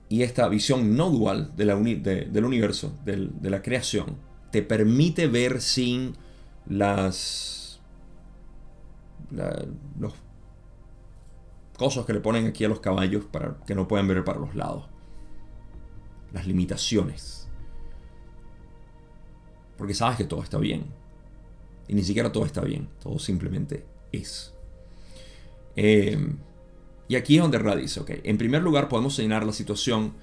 Y esta visión no dual de la del universo, de la creación, te permite ver sin las los cosas que le ponen aquí a los caballos para que no puedan ver para los lados las limitaciones. Porque sabes que todo está bien. Y ni siquiera todo está bien, todo simplemente es. Em, y aquí es donde radice, ok. En primer lugar podemos señalar la situación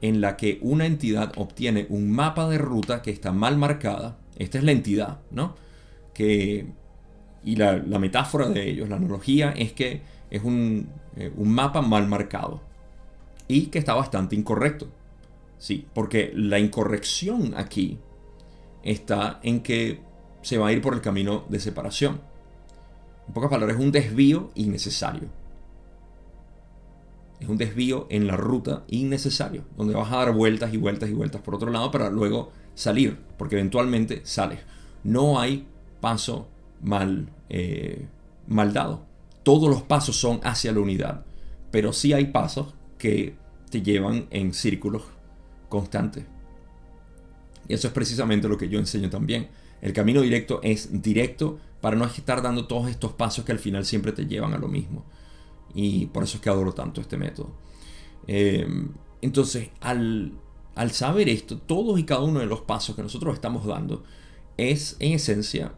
en la que una entidad obtiene un mapa de ruta que está mal marcada. Esta es la entidad, ¿no? Que, y la, metáfora de ellos, la analogía, es que es un, eh, un mapa mal marcado y que está bastante incorrecto. Sí, porque la incorrección aquí está en que se va a ir por el camino de separación. En pocas palabras, es un desvío innecesario. Es un desvío en la ruta innecesario, donde vas a dar vueltas y vueltas y vueltas por otro lado para luego salir, porque eventualmente sales. No hay paso mal, eh, dado. Todos los pasos son hacia la unidad, pero sí hay pasos que te llevan en círculos constante. Y eso es precisamente lo que yo enseño también. El camino directo es directo para no estar dando todos estos pasos que al final siempre te llevan a lo mismo. Y por eso es que adoro tanto este método. Eh, entonces, al, al saber esto, todos y cada uno de los pasos que nosotros estamos dando es en esencia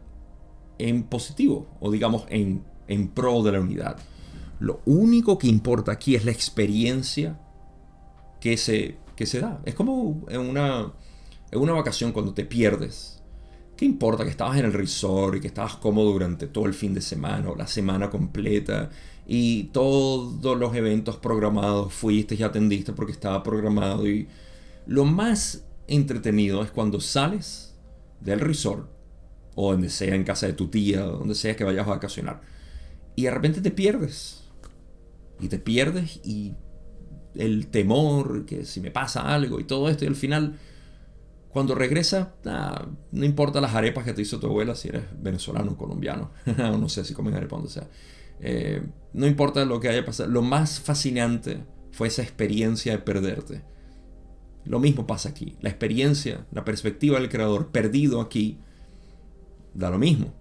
en positivo o digamos en, en pro de la unidad. Lo único que importa aquí es la experiencia que se, que se da. Es como en una, en una vacación cuando te pierdes. ¿Qué importa que estabas en el resort y que estabas cómodo durante todo el fin de semana la semana completa y todos los eventos programados fuiste y atendiste porque estaba programdo y lo más entretenido es cuando sales del resort o donde sea en casa de tu tía o donde sea que vayas a vacacionar y de repente te pierdes. Y te pierdes y el temor que si me pasa algo y todo esto y al final cuando regresa, no importa las arepas que te hizo tu abuela, si eres venezolano o colombiano, no sé si comen arepas donde sea. Eh, no importa lo que haya pasado, lo más fascinante fue esa experiencia de perderte. Lo mismo pasa aquí. La experiencia, la perspectiva del creador perdido aquí, da lo mismo.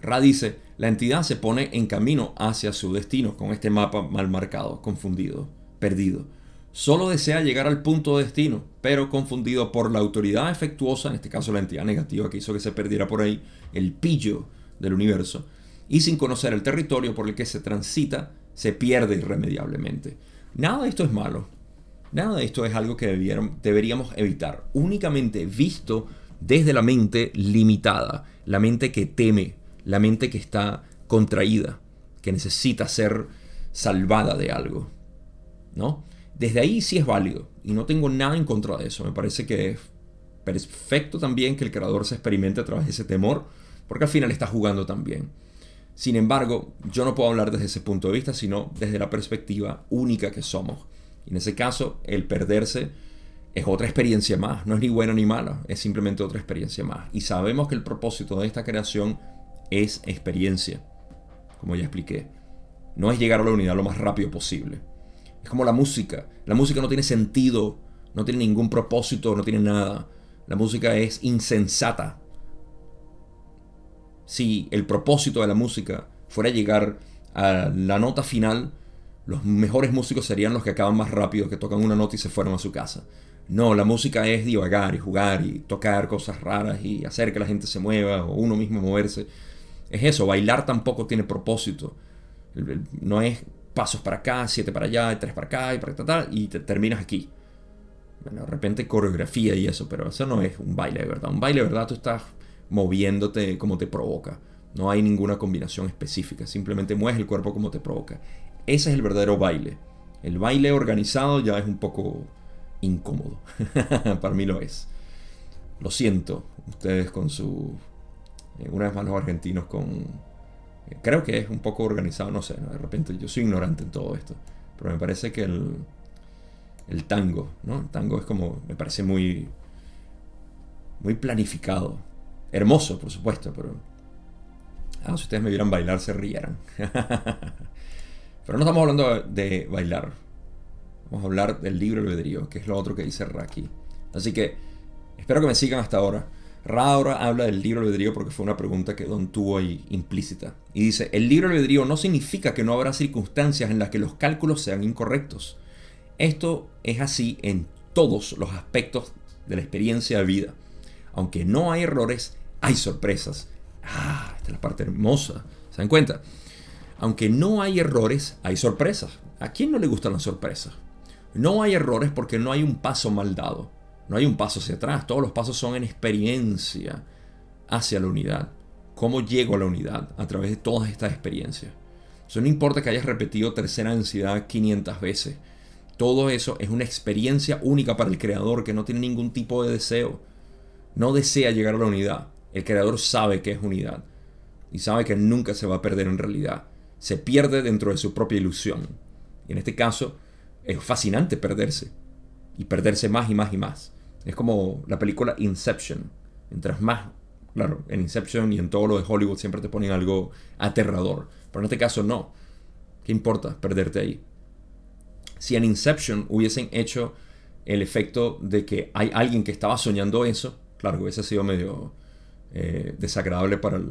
Ra dice, la entidad se pone en camino hacia su destino con este mapa mal marcado, confundido, perdido solo desea llegar al punto de destino, pero confundido por la autoridad efectuosa, en este caso la entidad negativa que hizo que se perdiera por ahí, el pillo del universo, y sin conocer el territorio por el que se transita, se pierde irremediablemente. Nada de esto es malo, nada de esto es algo que deberíamos evitar, únicamente visto desde la mente limitada, la mente que teme, la mente que está contraída, que necesita ser salvada de algo, ¿no? Desde ahí sí es válido y no tengo nada en contra de eso. Me parece que es perfecto también que el creador se experimente a través de ese temor, porque al final está jugando también. Sin embargo, yo no puedo hablar desde ese punto de vista, sino desde la perspectiva única que somos. Y en ese caso, el perderse es otra experiencia más, no es ni buena ni mala, es simplemente otra experiencia más. Y sabemos que el propósito de esta creación es experiencia, como ya expliqué. No es llegar a la unidad lo más rápido posible. Es como la música. La música no tiene sentido, no tiene ningún propósito, no tiene nada. La música es insensata. Si el propósito de la música fuera llegar a la nota final, los mejores músicos serían los que acaban más rápido, que tocan una nota y se fueron a su casa. No, la música es divagar y jugar y tocar cosas raras y hacer que la gente se mueva o uno mismo moverse. Es eso, bailar tampoco tiene propósito. No es pasos para acá, siete para allá, tres para acá y para tal, y te terminas aquí. Bueno, de repente coreografía y eso, pero eso no es un baile de verdad. Un baile de verdad tú estás moviéndote como te provoca. No hay ninguna combinación específica, simplemente mueves el cuerpo como te provoca. Ese es el verdadero baile. El baile organizado ya es un poco incómodo. para mí lo es. Lo siento, ustedes con su... Eh, una vez más los argentinos con Creo que es un poco organizado, no sé, de repente yo soy ignorante en todo esto, pero me parece que el, el tango, ¿no? El tango es como, me parece muy, muy planificado. Hermoso, por supuesto, pero... Ah, si ustedes me vieran bailar, se rieran. pero no estamos hablando de bailar. Vamos a hablar del libro albedrío, que es lo otro que dice Raki. Así que espero que me sigan hasta ahora. Ra habla del libro albedrío porque fue una pregunta que Don tuvo ahí implícita. Y dice, el libro albedrío no significa que no habrá circunstancias en las que los cálculos sean incorrectos. Esto es así en todos los aspectos de la experiencia de vida. Aunque no hay errores, hay sorpresas. Ah, esta es la parte hermosa. ¿Se dan cuenta? Aunque no hay errores, hay sorpresas. ¿A quién no le gustan las sorpresas? No hay errores porque no hay un paso mal dado. No hay un paso hacia atrás, todos los pasos son en experiencia hacia la unidad. ¿Cómo llego a la unidad? A través de todas estas experiencias. Eso no importa que hayas repetido tercera densidad 500 veces. Todo eso es una experiencia única para el creador que no tiene ningún tipo de deseo. No desea llegar a la unidad. El creador sabe que es unidad. Y sabe que nunca se va a perder en realidad. Se pierde dentro de su propia ilusión. Y en este caso es fascinante perderse. Y perderse más y más y más. Es como la película Inception. Mientras más, claro, en Inception y en todo lo de Hollywood siempre te ponen algo aterrador. Pero en este caso no. ¿Qué importa perderte ahí? Si en Inception hubiesen hecho el efecto de que hay alguien que estaba soñando eso, Claro, hubiese sido medio eh, desagradable para,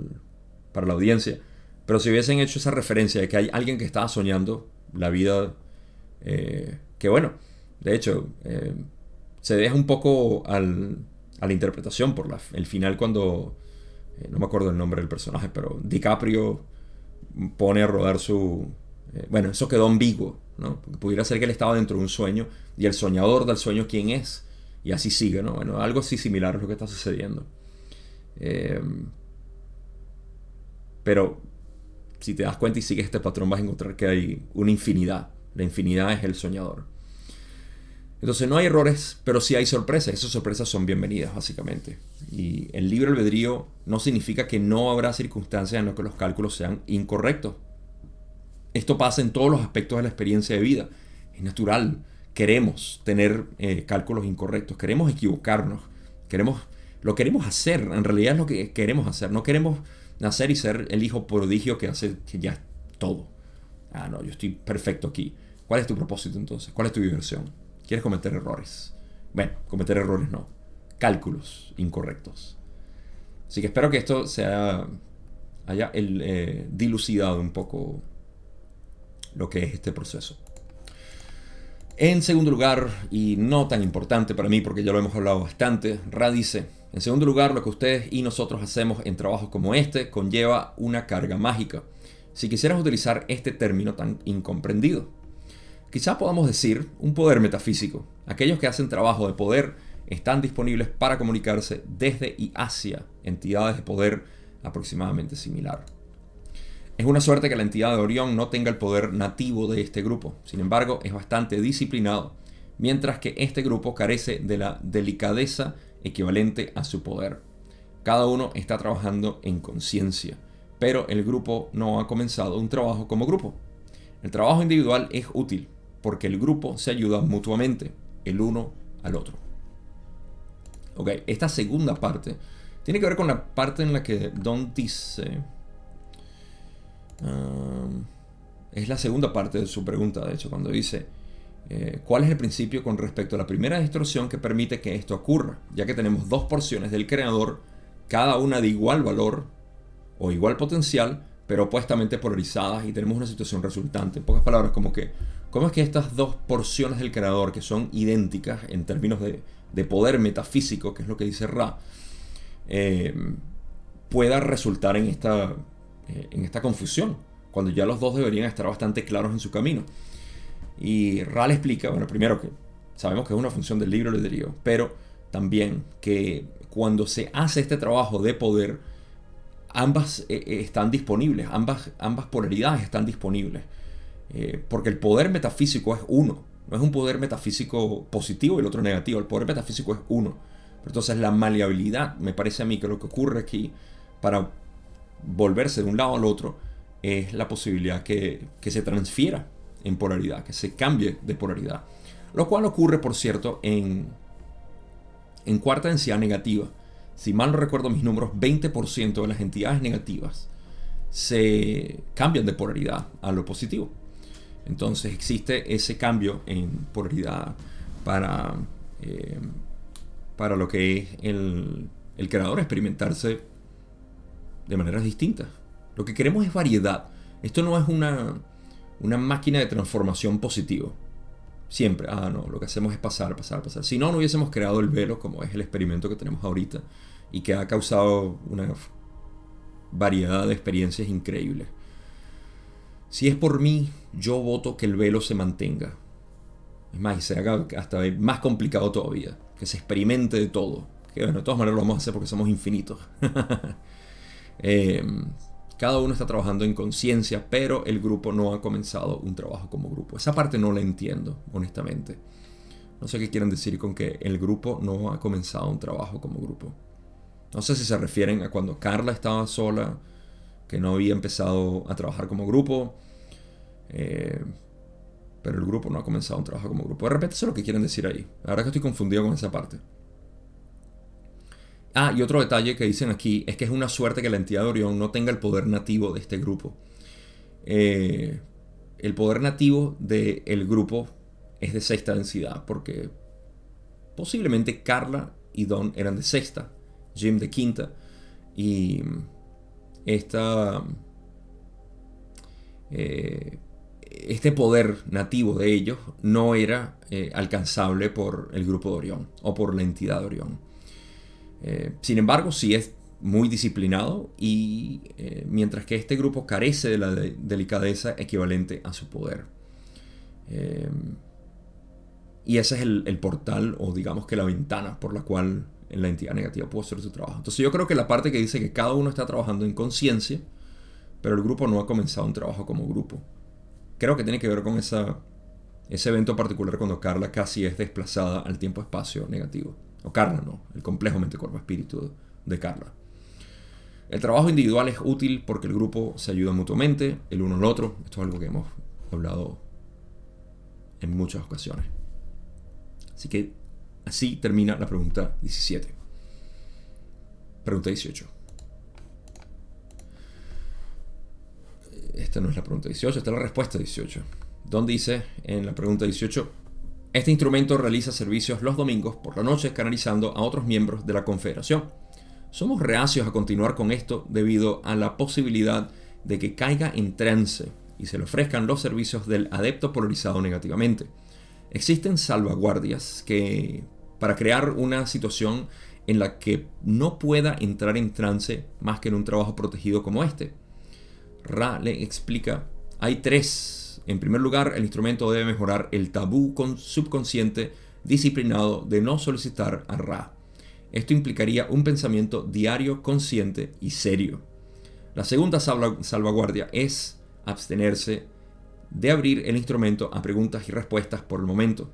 para la audiencia. Pero si hubiesen hecho esa referencia de que hay alguien que estaba soñando la vida, eh, que bueno, de hecho, eh, se deja un poco al, a la interpretación por la, el final cuando, no me acuerdo el nombre del personaje, pero DiCaprio pone a rodar su... bueno, eso quedó ambiguo, ¿no? Pudiera ser que él estaba dentro de un sueño y el soñador del sueño, ¿quién es? Y así sigue, ¿no? Bueno, algo así similar es lo que está sucediendo. pero si te das cuenta y sigues este patrón vas a encontrar que hay una infinidad. La infinidad es el soñador. Entonces no hay errores, pero sí hay sorpresas. Esas sorpresas son bienvenidas, básicamente. Y el libre albedrío no significa que no habrá circunstancias en las que los cálculos sean incorrectos. Esto pasa en todos los aspectos de la experiencia de vida. Es natural. Queremos tener eh, cálculos incorrectos. Queremos equivocarnos. Queremos, lo queremos hacer. En realidad es lo que queremos hacer. No queremos nacer y ser el hijo prodigio que hace que ya todo. Ah, no, yo estoy perfecto aquí. ¿Cuál es tu propósito entonces? ¿Cuál es tu diversión? ¿Quieres cometer errores? Bueno, cometer errores no. Cálculos incorrectos. Así que espero que esto sea haya eh, dilucidado un poco lo que es este proceso. En segundo lugar, y no tan importante para mí porque ya lo hemos hablado bastante, Ra dice, en segundo lugar, lo que ustedes y nosotros hacemos en trabajos como este conlleva una carga mágica. Si quisieras utilizar este término tan incomprendido, quizás podamos decir un poder metafísico. Aquellos que hacen trabajo de poder están disponibles para comunicarse desde y hacia entidades de poder aproximadamente similar. Es una suerte que la entidad de Orión no tenga el poder nativo de este grupo, sin embargo es bastante disciplinado, mientras que este grupo carece de la delicadeza equivalente a su poder. Cada uno está trabajando en conciencia, pero el grupo no ha comenzado un trabajo como grupo. El trabajo individual es útil porque el grupo se ayuda mutuamente, el uno al otro. Ok, esta segunda parte tiene que ver con la parte en la que Don dice... Um, es la segunda parte de su pregunta, de hecho, cuando dice, eh, cuál es el principio con respecto a la primera distorsión que permite que esto ocurra, ya que tenemos dos porciones del creador, cada una de igual valor o igual potencial, pero opuestamente polarizadas y tenemos una situación resultante. En pocas palabras, como que, ¿cómo es que estas dos porciones del creador, que son idénticas en términos de, poder metafísico, que es lo que dice Ra, eh, pueda resultar en esta, eh, en esta confusión, cuando ya los dos deberían estar bastante claros en su camino? Y Ral explica, bueno, primero que sabemos que es una función del libro albedrío, pero también que cuando se hace este trabajo de poder, ambas eh, eh, están disponibles, ambas, ambas polaridades están disponibles. Eh, porque el poder metafísico es uno, no es un poder metafísico positivo y el otro negativo, el poder metafísico es uno. entonces la maleabilidad, me parece a mí que lo que ocurre aquí para volverse de un lado al otro es la posibilidad que, que se transfiera en polaridad, que se cambie de polaridad. Lo cual ocurre, por cierto, en, en cuarta densidad negativa. Si mal no recuerdo mis números, 20% de las entidades negativas se cambian de polaridad a lo positivo. Entonces existe ese cambio en polaridad para, eh, para lo que es el, el creador experimentarse de maneras distintas. Lo que queremos es variedad. Esto no es una, una máquina de transformación positivo. Siempre, ah, no, lo que hacemos es pasar, pasar, pasar. Si no, no hubiésemos creado el velo como es el experimento que tenemos ahorita y que ha causado una variedad de experiencias increíbles. Si es por mí, yo voto que el velo se mantenga. Es más, y se haga hasta más complicado todavía. Que se experimente de todo. Que bueno, de todas maneras lo vamos a hacer porque somos infinitos. eh, cada uno está trabajando en conciencia, pero el grupo no ha comenzado un trabajo como grupo. Esa parte no la entiendo, honestamente. No sé qué quieren decir con que el grupo no ha comenzado un trabajo como grupo. No sé si se refieren a cuando Carla estaba sola, que no había empezado a trabajar como grupo. Eh, pero el grupo no ha comenzado un trabajo como grupo. De repente eso es lo que quieren decir ahí. Ahora que estoy confundido con esa parte. Ah, y otro detalle que dicen aquí es que es una suerte que la entidad de Orión no tenga el poder nativo de este grupo. Eh, el poder nativo del grupo es de sexta densidad, porque posiblemente Carla y Don eran de sexta. Jim de quinta. Y esta, eh, este poder nativo de ellos no era eh, alcanzable por el grupo de Orión o por la entidad de Orión. Eh, sin embargo, sí es muy disciplinado y mientras que este grupo carece de la delicadeza equivalente a su poder. y ese es el portal o digamos que la ventana por la cual en la entidad negativa pudo hacer su trabajo. Entonces yo creo que la parte que dice que cada uno está trabajando en conciencia, pero el grupo no ha comenzado un trabajo como grupo. Creo que tiene que ver con esa, ese evento particular cuando Carla casi es desplazada al tiempo-espacio negativo. O Carla no, el complejo mente-cuerpo-espíritu de Carla. El trabajo individual es útil porque el grupo se ayuda mutuamente, el uno al otro. Esto es algo que hemos hablado en muchas ocasiones. Así que Así termina la pregunta 17. Pregunta 18. Esta no es la pregunta 18, esta es la respuesta 18. Donde dice en la pregunta 18, este instrumento realiza servicios los domingos por la noche canalizando a otros miembros de la Confederación. Somos reacios a continuar con esto debido a la posibilidad de que caiga en trance y se le ofrezcan los servicios del adepto polarizado negativamente. Existen salvaguardias que para crear una situación en la que no pueda entrar en trance más que en un trabajo protegido como este. Ra le explica, hay tres. En primer lugar, el instrumento debe mejorar el tabú con subconsciente disciplinado de no solicitar a Ra. Esto implicaría un pensamiento diario, consciente y serio. La segunda salvaguardia es abstenerse de abrir el instrumento a preguntas y respuestas por el momento.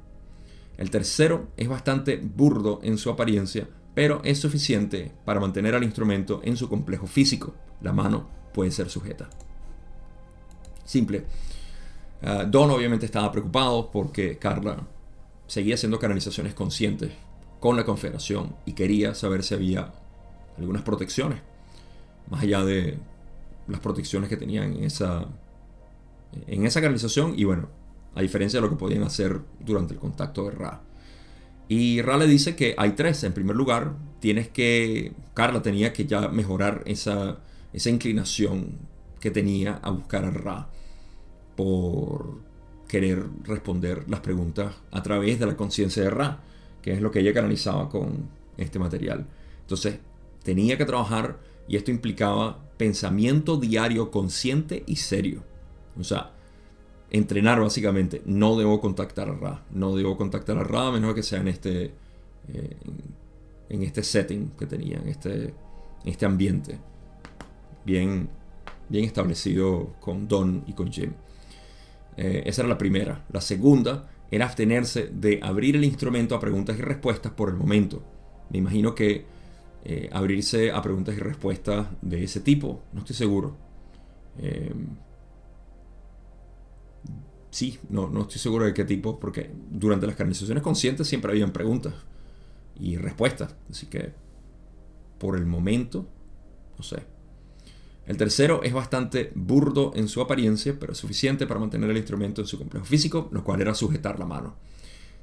El tercero es bastante burdo en su apariencia, pero es suficiente para mantener al instrumento en su complejo físico. La mano puede ser sujeta. Simple. Ah, Don obviamente estaba preocupado porque Carla seguía haciendo canalizaciones conscientes con la Confederación y quería saber si había algunas protecciones, más allá de las protecciones que tenían en esa, en esa canalización y bueno, a diferencia de lo que podían hacer durante el contacto de Ra. Y Ra le dice que hay tres. En primer lugar, tienes que. Carla tenía que ya mejorar esa, esa inclinación que tenía a buscar a Ra por querer responder las preguntas a través de la conciencia de Ra, que es lo que ella canalizaba con este material. Entonces, tenía que trabajar y esto implicaba pensamiento diario consciente y serio. O sea, entrenar básicamente. No debo contactar a Ra. No debo contactar a Ra a menos que sea en este, eh, en este setting que tenía, en este, este ambiente bien, bien establecido con Don y con Jim. Eh, esa era la primera. La segunda era abstenerse de abrir el instrumento a preguntas y respuestas por el momento. Me imagino que eh, abrirse a preguntas y respuestas de ese tipo, no estoy seguro. Sí, no, no estoy seguro de qué tipo, porque durante las canalizaciones conscientes siempre habían preguntas y respuestas. Así que, por el momento, no sé. El tercero es bastante burdo en su apariencia, pero suficiente para mantener el instrumento en su complejo físico, lo cual era sujetar la mano.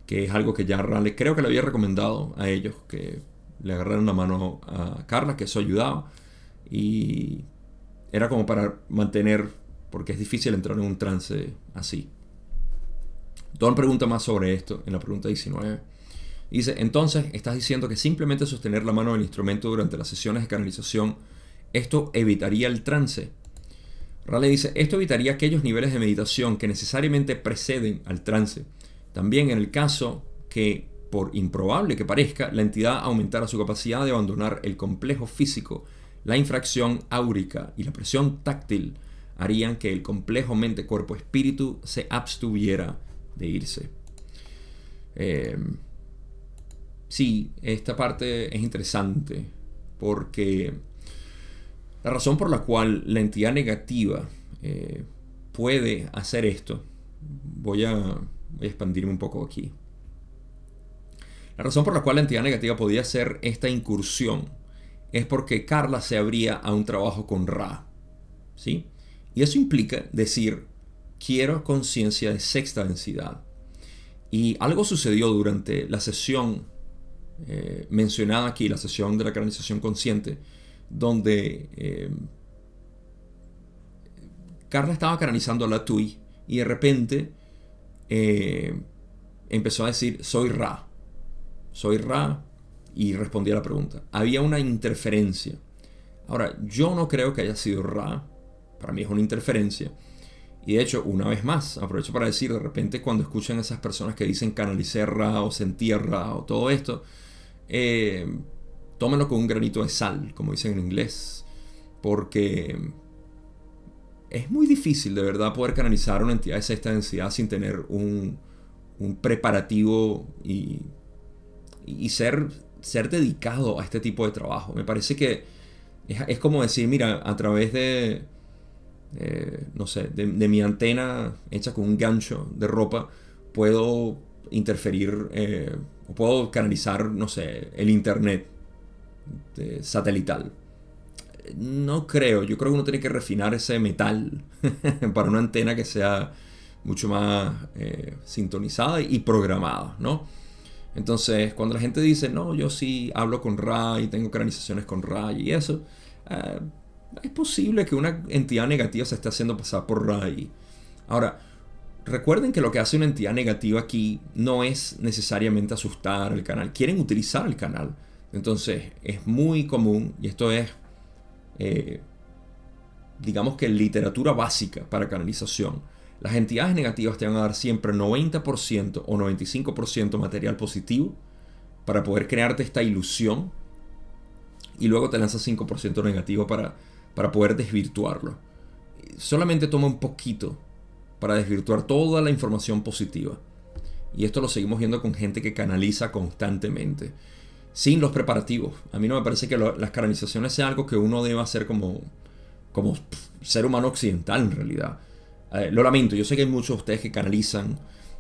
Que es algo que ya Raleigh creo que le había recomendado a ellos, que le agarraran la mano a Carla, que eso ayudaba. Y era como para mantener, porque es difícil entrar en un trance así. Don pregunta más sobre esto en la pregunta 19. Dice, entonces, estás diciendo que simplemente sostener la mano del instrumento durante las sesiones de canalización, esto evitaría el trance. Raleigh dice, esto evitaría aquellos niveles de meditación que necesariamente preceden al trance. También en el caso que, por improbable que parezca, la entidad aumentara su capacidad de abandonar el complejo físico, la infracción áurica y la presión táctil harían que el complejo mente-cuerpo-espíritu se abstuviera de irse. Eh, sí, esta parte es interesante porque la razón por la cual la entidad negativa eh, puede hacer esto, voy a, voy a expandirme un poco aquí. La razón por la cual la entidad negativa podía hacer esta incursión es porque Carla se abría a un trabajo con Ra. ¿sí? Y eso implica decir, quiero conciencia de sexta densidad. Y algo sucedió durante la sesión eh, mencionada aquí, la sesión de la canalización consciente, donde eh, estaba canalizando a la Tui y de repente eh, empezó a decir, soy Ra, soy Ra, y respondía a la pregunta. Había una interferencia. Ahora, yo no creo que haya sido Ra, para mí es una interferencia. Y de hecho, una vez más, aprovecho para decir, de repente cuando escuchan a esas personas que dicen canalicé Ra o Ra o todo esto, eh, tómenlo con un granito de sal, como dicen en inglés, porque es muy difícil de verdad poder canalizar una entidad de sexta densidad sin tener un, preparativo y, y, ser, ser dedicado a este tipo de trabajo. Me parece que es, como decir, mira, a través de, no sé, de, mi antena hecha con un gancho de ropa, puedo interferir eh, o puedo canalizar, no sé, el internet satelital no creo. Yo creo que uno tiene que refinar ese metal para una antena que sea mucho más eh, sintonizada y programada, ¿no? Entonces, cuando la gente dice, no, yo sí hablo con RAI, tengo canalizaciones con RAI y eso, eh, es posible que una entidad negativa se esté haciendo pasar por RAI. Ahora, recuerden que lo que hace una entidad negativa aquí no es necesariamente asustar al canal, quieren utilizar el canal. Entonces, es muy común, y esto es eh, digamos que literatura básica para canalización. Las entidades negativas te van a dar siempre 90% o 95% material positivo para poder crearte esta ilusión y luego te lanzas 5% negativo para, para poder desvirtuarlo. Solamente toma un poquito para desvirtuar toda la información positiva. Y esto lo seguimos viendo con gente que canaliza constantemente sin los preparativos. A mí no me parece que las canalizaciones sea algo que uno deba hacer como, como ser humano occidental en realidad. Eh, lo lamento, yo sé que hay muchos de ustedes que canalizan,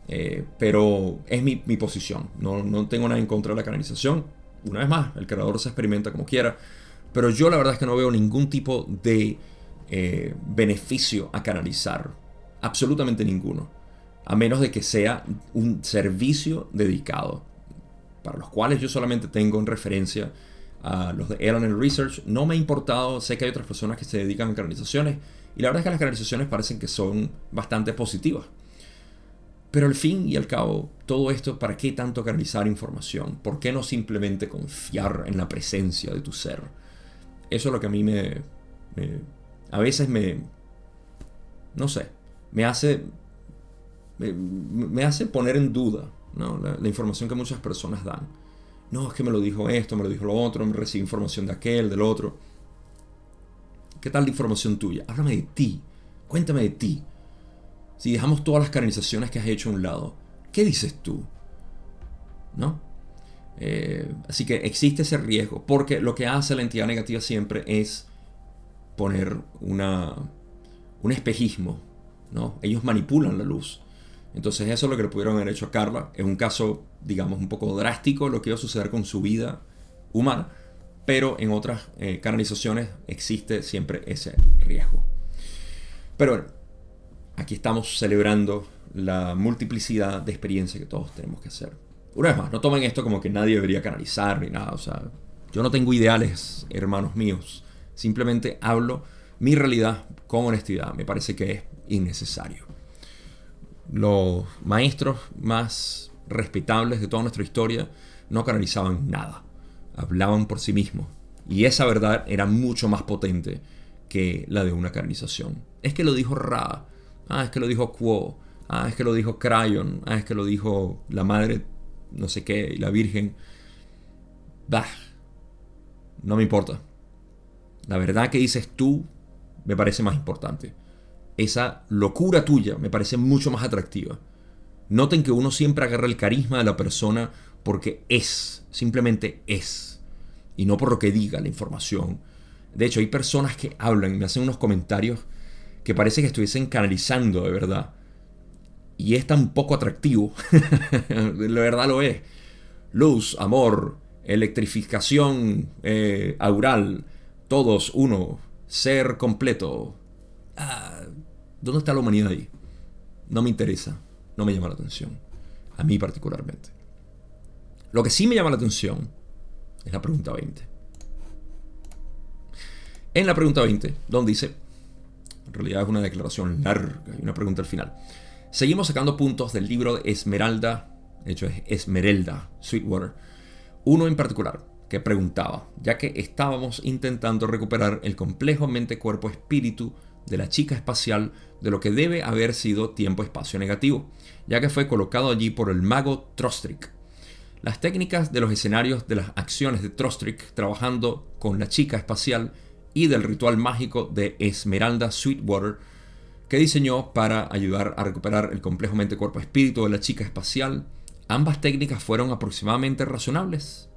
eh, pero es mi, posición. No, no, tengo nada en contra de la canalización. Una vez más, el creador se experimenta como quiera. Pero yo la verdad es que no veo ningún tipo de eh, beneficio a canalizar. Absolutamente ninguno. A menos de que sea un servicio dedicado para los cuales yo solamente tengo en referencia a los de Ellen Research. No me ha importado, sé que hay otras personas que se dedican a canalizaciones y la verdad es que las canalizaciones parecen que son bastante positivas. Pero al fin y al cabo, todo esto, ¿para qué tanto canalizar información? ¿Por qué no simplemente confiar en la presencia de tu ser? Eso es lo que a mí me... a veces me... No sé, me hace... me hace poner en duda ¿no? La, información que muchas personas dan. No, es que me lo dijo esto, me lo dijo lo otro, me recibí información de aquel, del otro. ¿Qué tal la información tuya? Háblame de ti, cuéntame de ti. Si dejamos todas las canalizaciones que has hecho a un lado, ¿qué dices tú? ¿No? Eh, así que existe ese riesgo, porque lo que hace la entidad negativa siempre es poner una, un espejismo, ¿no? Ellos manipulan la luz. Entonces eso es lo que le pudieron haber hecho a Carla. Es un caso, digamos, un poco drástico lo que iba a suceder con su vida humana, pero en otras eh, canalizaciones existe siempre ese riesgo. Pero bueno, aquí estamos celebrando la multiplicidad de experiencias que todos tenemos que hacer. Una vez más, no tomen esto como que nadie debería canalizar ni nada. O sea, yo no tengo ideales, hermanos míos. Simplemente hablo mi realidad con honestidad. Me parece que es innecesario los maestros más respetables de toda nuestra historia no canalizaban nada, hablaban por sí mismos. Y esa verdad era mucho más potente que la de una canalización. Es que lo dijo Ra, ah, es que lo dijo Quo, ah, es que lo dijo Crayon, ah, es que lo dijo la madre, no sé qué, y la Virgen. Bah, no me importa. La verdad que dices tú me parece más importante esa locura tuya me parece mucho más atractiva. Noten que uno siempre agarra el carisma de la persona porque es, simplemente es, y no por lo que diga la información. De hecho, hay personas que hablan y me hacen unos comentarios que parece que estuviesen canalizando de verdad. Y es tan poco atractivo. la verdad lo es. Luz, amor, electrificación eh, aural, todos uno, ser completo. Ah, ¿Dónde está la humanidad ahí? No me interesa, no me llama la atención, a mí particularmente. Lo que sí me llama la atención es la pregunta 20. En la pregunta 20, Don dice, en realidad es una declaración larga y una pregunta al final. Seguimos sacando puntos del libro de Esmeralda, de hecho es Esmeralda Sweetwater, uno en particular que preguntaba, ya que estábamos intentando recuperar el complejo mente-cuerpo-espíritu de la chica espacial de lo que debe haber sido tiempo-espacio negativo, ya que fue colocado allí por el mago Trostrick. Las técnicas de los escenarios de las acciones de Trostrick trabajando con la chica espacial y del ritual mágico de Esmeralda Sweetwater que diseñó para ayudar a recuperar el complejo mente-cuerpo-espíritu de la chica espacial, ambas técnicas fueron aproximadamente razonables.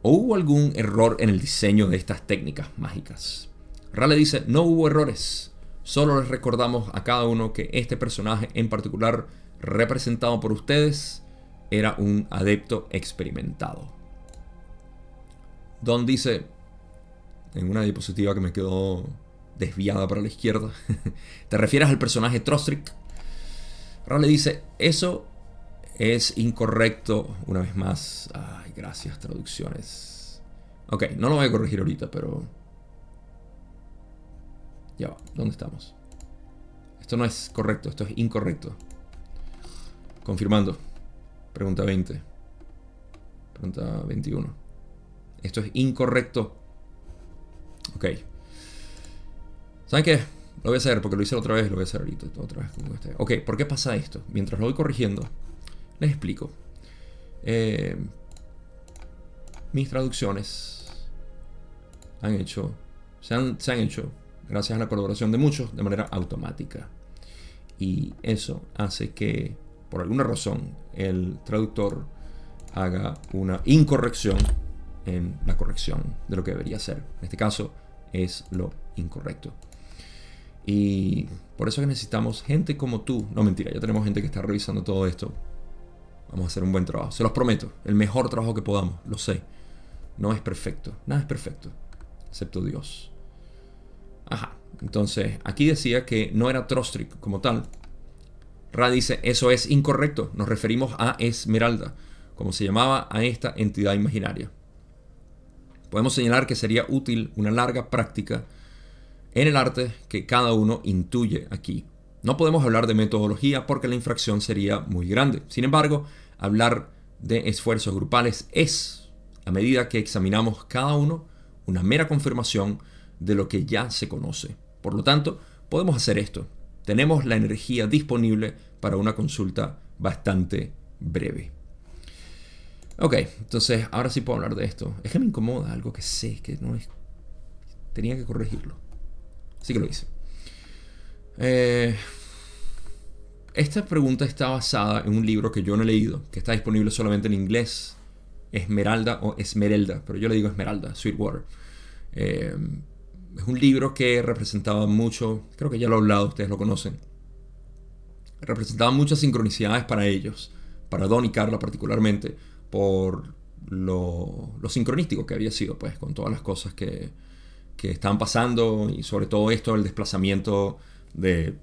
¿O hubo algún error en el diseño de estas técnicas mágicas? Rale dice, no hubo errores, solo les recordamos a cada uno que este personaje en particular, representado por ustedes, era un adepto experimentado. Don dice, en una diapositiva que me quedó desviada para la izquierda. ¿Te refieres al personaje Trostrick? Rale dice, eso es incorrecto una vez más. Ay, gracias, traducciones. Ok, no lo voy a corregir ahorita, pero... Ya va, ¿dónde estamos? Esto no es correcto, esto es incorrecto. Confirmando. Pregunta 20. Pregunta 21. Esto es incorrecto. Ok. ¿Saben qué? Lo voy a hacer porque lo hice otra vez, lo voy a hacer ahorita, otra vez. Este. Ok, ¿por qué pasa esto? Mientras lo voy corrigiendo, les explico. Eh, mis traducciones han hecho, se han, se han hecho, gracias a la colaboración de muchos, de manera automática. Y eso hace que, por alguna razón, el traductor haga una incorrección en la corrección de lo que debería ser. En este caso es lo incorrecto. Y por eso que necesitamos gente como tú. No mentira, ya tenemos gente que está revisando todo esto. Vamos a hacer un buen trabajo. Se los prometo. El mejor trabajo que podamos. Lo sé. No es perfecto. Nada es perfecto. Excepto Dios. Ajá. Entonces, aquí decía que no era Trostric como tal. Ra dice, eso es incorrecto. Nos referimos a Esmeralda, como se llamaba a esta entidad imaginaria. Podemos señalar que sería útil una larga práctica en el arte que cada uno intuye aquí. No podemos hablar de metodología porque la infracción sería muy grande. Sin embargo, hablar de esfuerzos grupales es, a medida que examinamos cada uno, una mera confirmación de lo que ya se conoce. Por lo tanto, podemos hacer esto. Tenemos la energía disponible para una consulta bastante breve. Ok, entonces ahora sí puedo hablar de esto. Es que me incomoda algo que sé que no es... Tenía que corregirlo. Así que lo hice. Eh, esta pregunta está basada en un libro que yo no he leído, que está disponible solamente en inglés. Esmeralda o Esmeralda, pero yo le digo Esmeralda, Sweetwater. Eh, es un libro que representaba mucho, creo que ya lo he hablado, ustedes lo conocen. Representaba muchas sincronicidades para ellos, para Don y Carla particularmente por lo, sincronístico que había sido, pues, con todas las cosas que, que estaban pasando y sobre todo esto, el desplazamiento de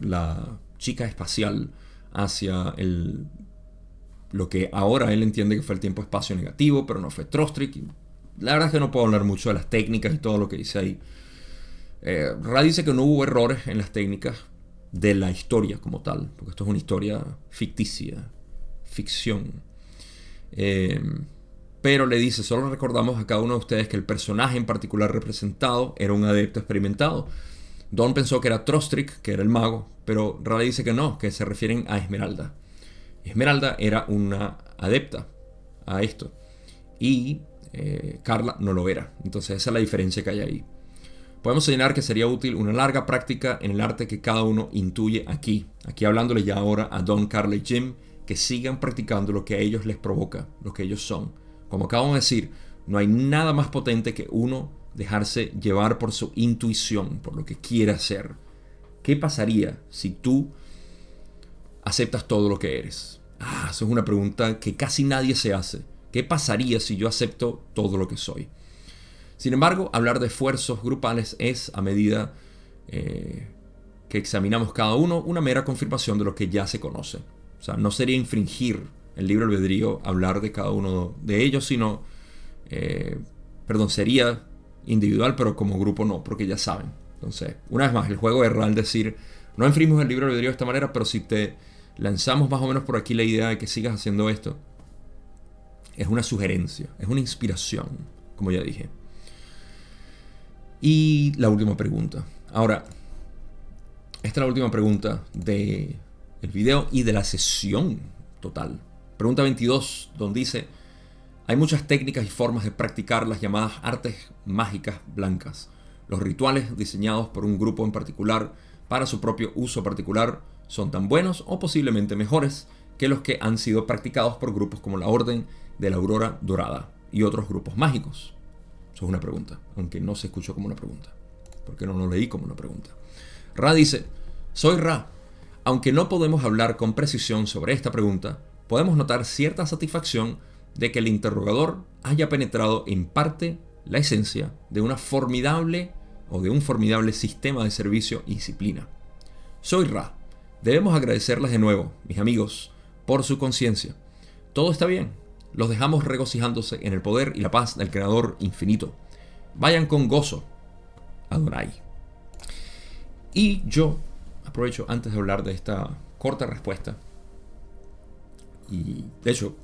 la chica espacial hacia el, lo que ahora él entiende que fue el tiempo-espacio negativo, pero no fue Trostrick. La verdad es que no puedo hablar mucho de las técnicas y todo lo que dice ahí. Eh, Ra dice que no hubo errores en las técnicas de la historia como tal, porque esto es una historia ficticia, ficción. Eh, pero le dice, solo recordamos a cada uno de ustedes que el personaje en particular representado era un adepto experimentado. Don pensó que era Trostrick, que era el mago, pero Raleigh dice que no, que se refieren a Esmeralda. Esmeralda era una adepta a esto y eh, Carla no lo era. Entonces esa es la diferencia que hay ahí. Podemos señalar que sería útil una larga práctica en el arte que cada uno intuye aquí. Aquí hablándole ya ahora a Don, Carla y Jim que sigan practicando lo que a ellos les provoca, lo que ellos son. Como acabamos de decir, no hay nada más potente que uno dejarse llevar por su intuición, por lo que quiere hacer. ¿Qué pasaría si tú aceptas todo lo que eres? Ah, eso es una pregunta que casi nadie se hace. ¿Qué pasaría si yo acepto todo lo que soy? Sin embargo, hablar de esfuerzos grupales es, a medida eh, que examinamos cada uno, una mera confirmación de lo que ya se conoce. O sea, no sería infringir el libro albedrío hablar de cada uno de ellos, sino, eh, perdón, sería individual, pero como grupo no, porque ya saben. Entonces, una vez más, el juego es real decir, no enfrimos el libro albedrío de esta manera, pero si te lanzamos más o menos por aquí la idea de que sigas haciendo esto, es una sugerencia, es una inspiración, como ya dije. Y la última pregunta. Ahora, esta es la última pregunta del el video y de la sesión total. Pregunta 22, donde dice, hay muchas técnicas y formas de practicar las llamadas artes mágicas blancas. Los rituales diseñados por un grupo en particular para su propio uso particular son tan buenos o posiblemente mejores que los que han sido practicados por grupos como la Orden de la Aurora Dorada y otros grupos mágicos. Eso es una pregunta, aunque no se escuchó como una pregunta, porque no lo leí como una pregunta. Ra dice, soy Ra. Aunque no podemos hablar con precisión sobre esta pregunta, podemos notar cierta satisfacción de que el interrogador haya penetrado en parte la esencia de una formidable o de un formidable sistema de servicio y disciplina. Soy Ra. Debemos agradecerles de nuevo, mis amigos, por su conciencia. Todo está bien. Los dejamos regocijándose en el poder y la paz del Creador infinito. Vayan con gozo. Adonai. Y yo aprovecho antes de hablar de esta corta respuesta. Y de hecho,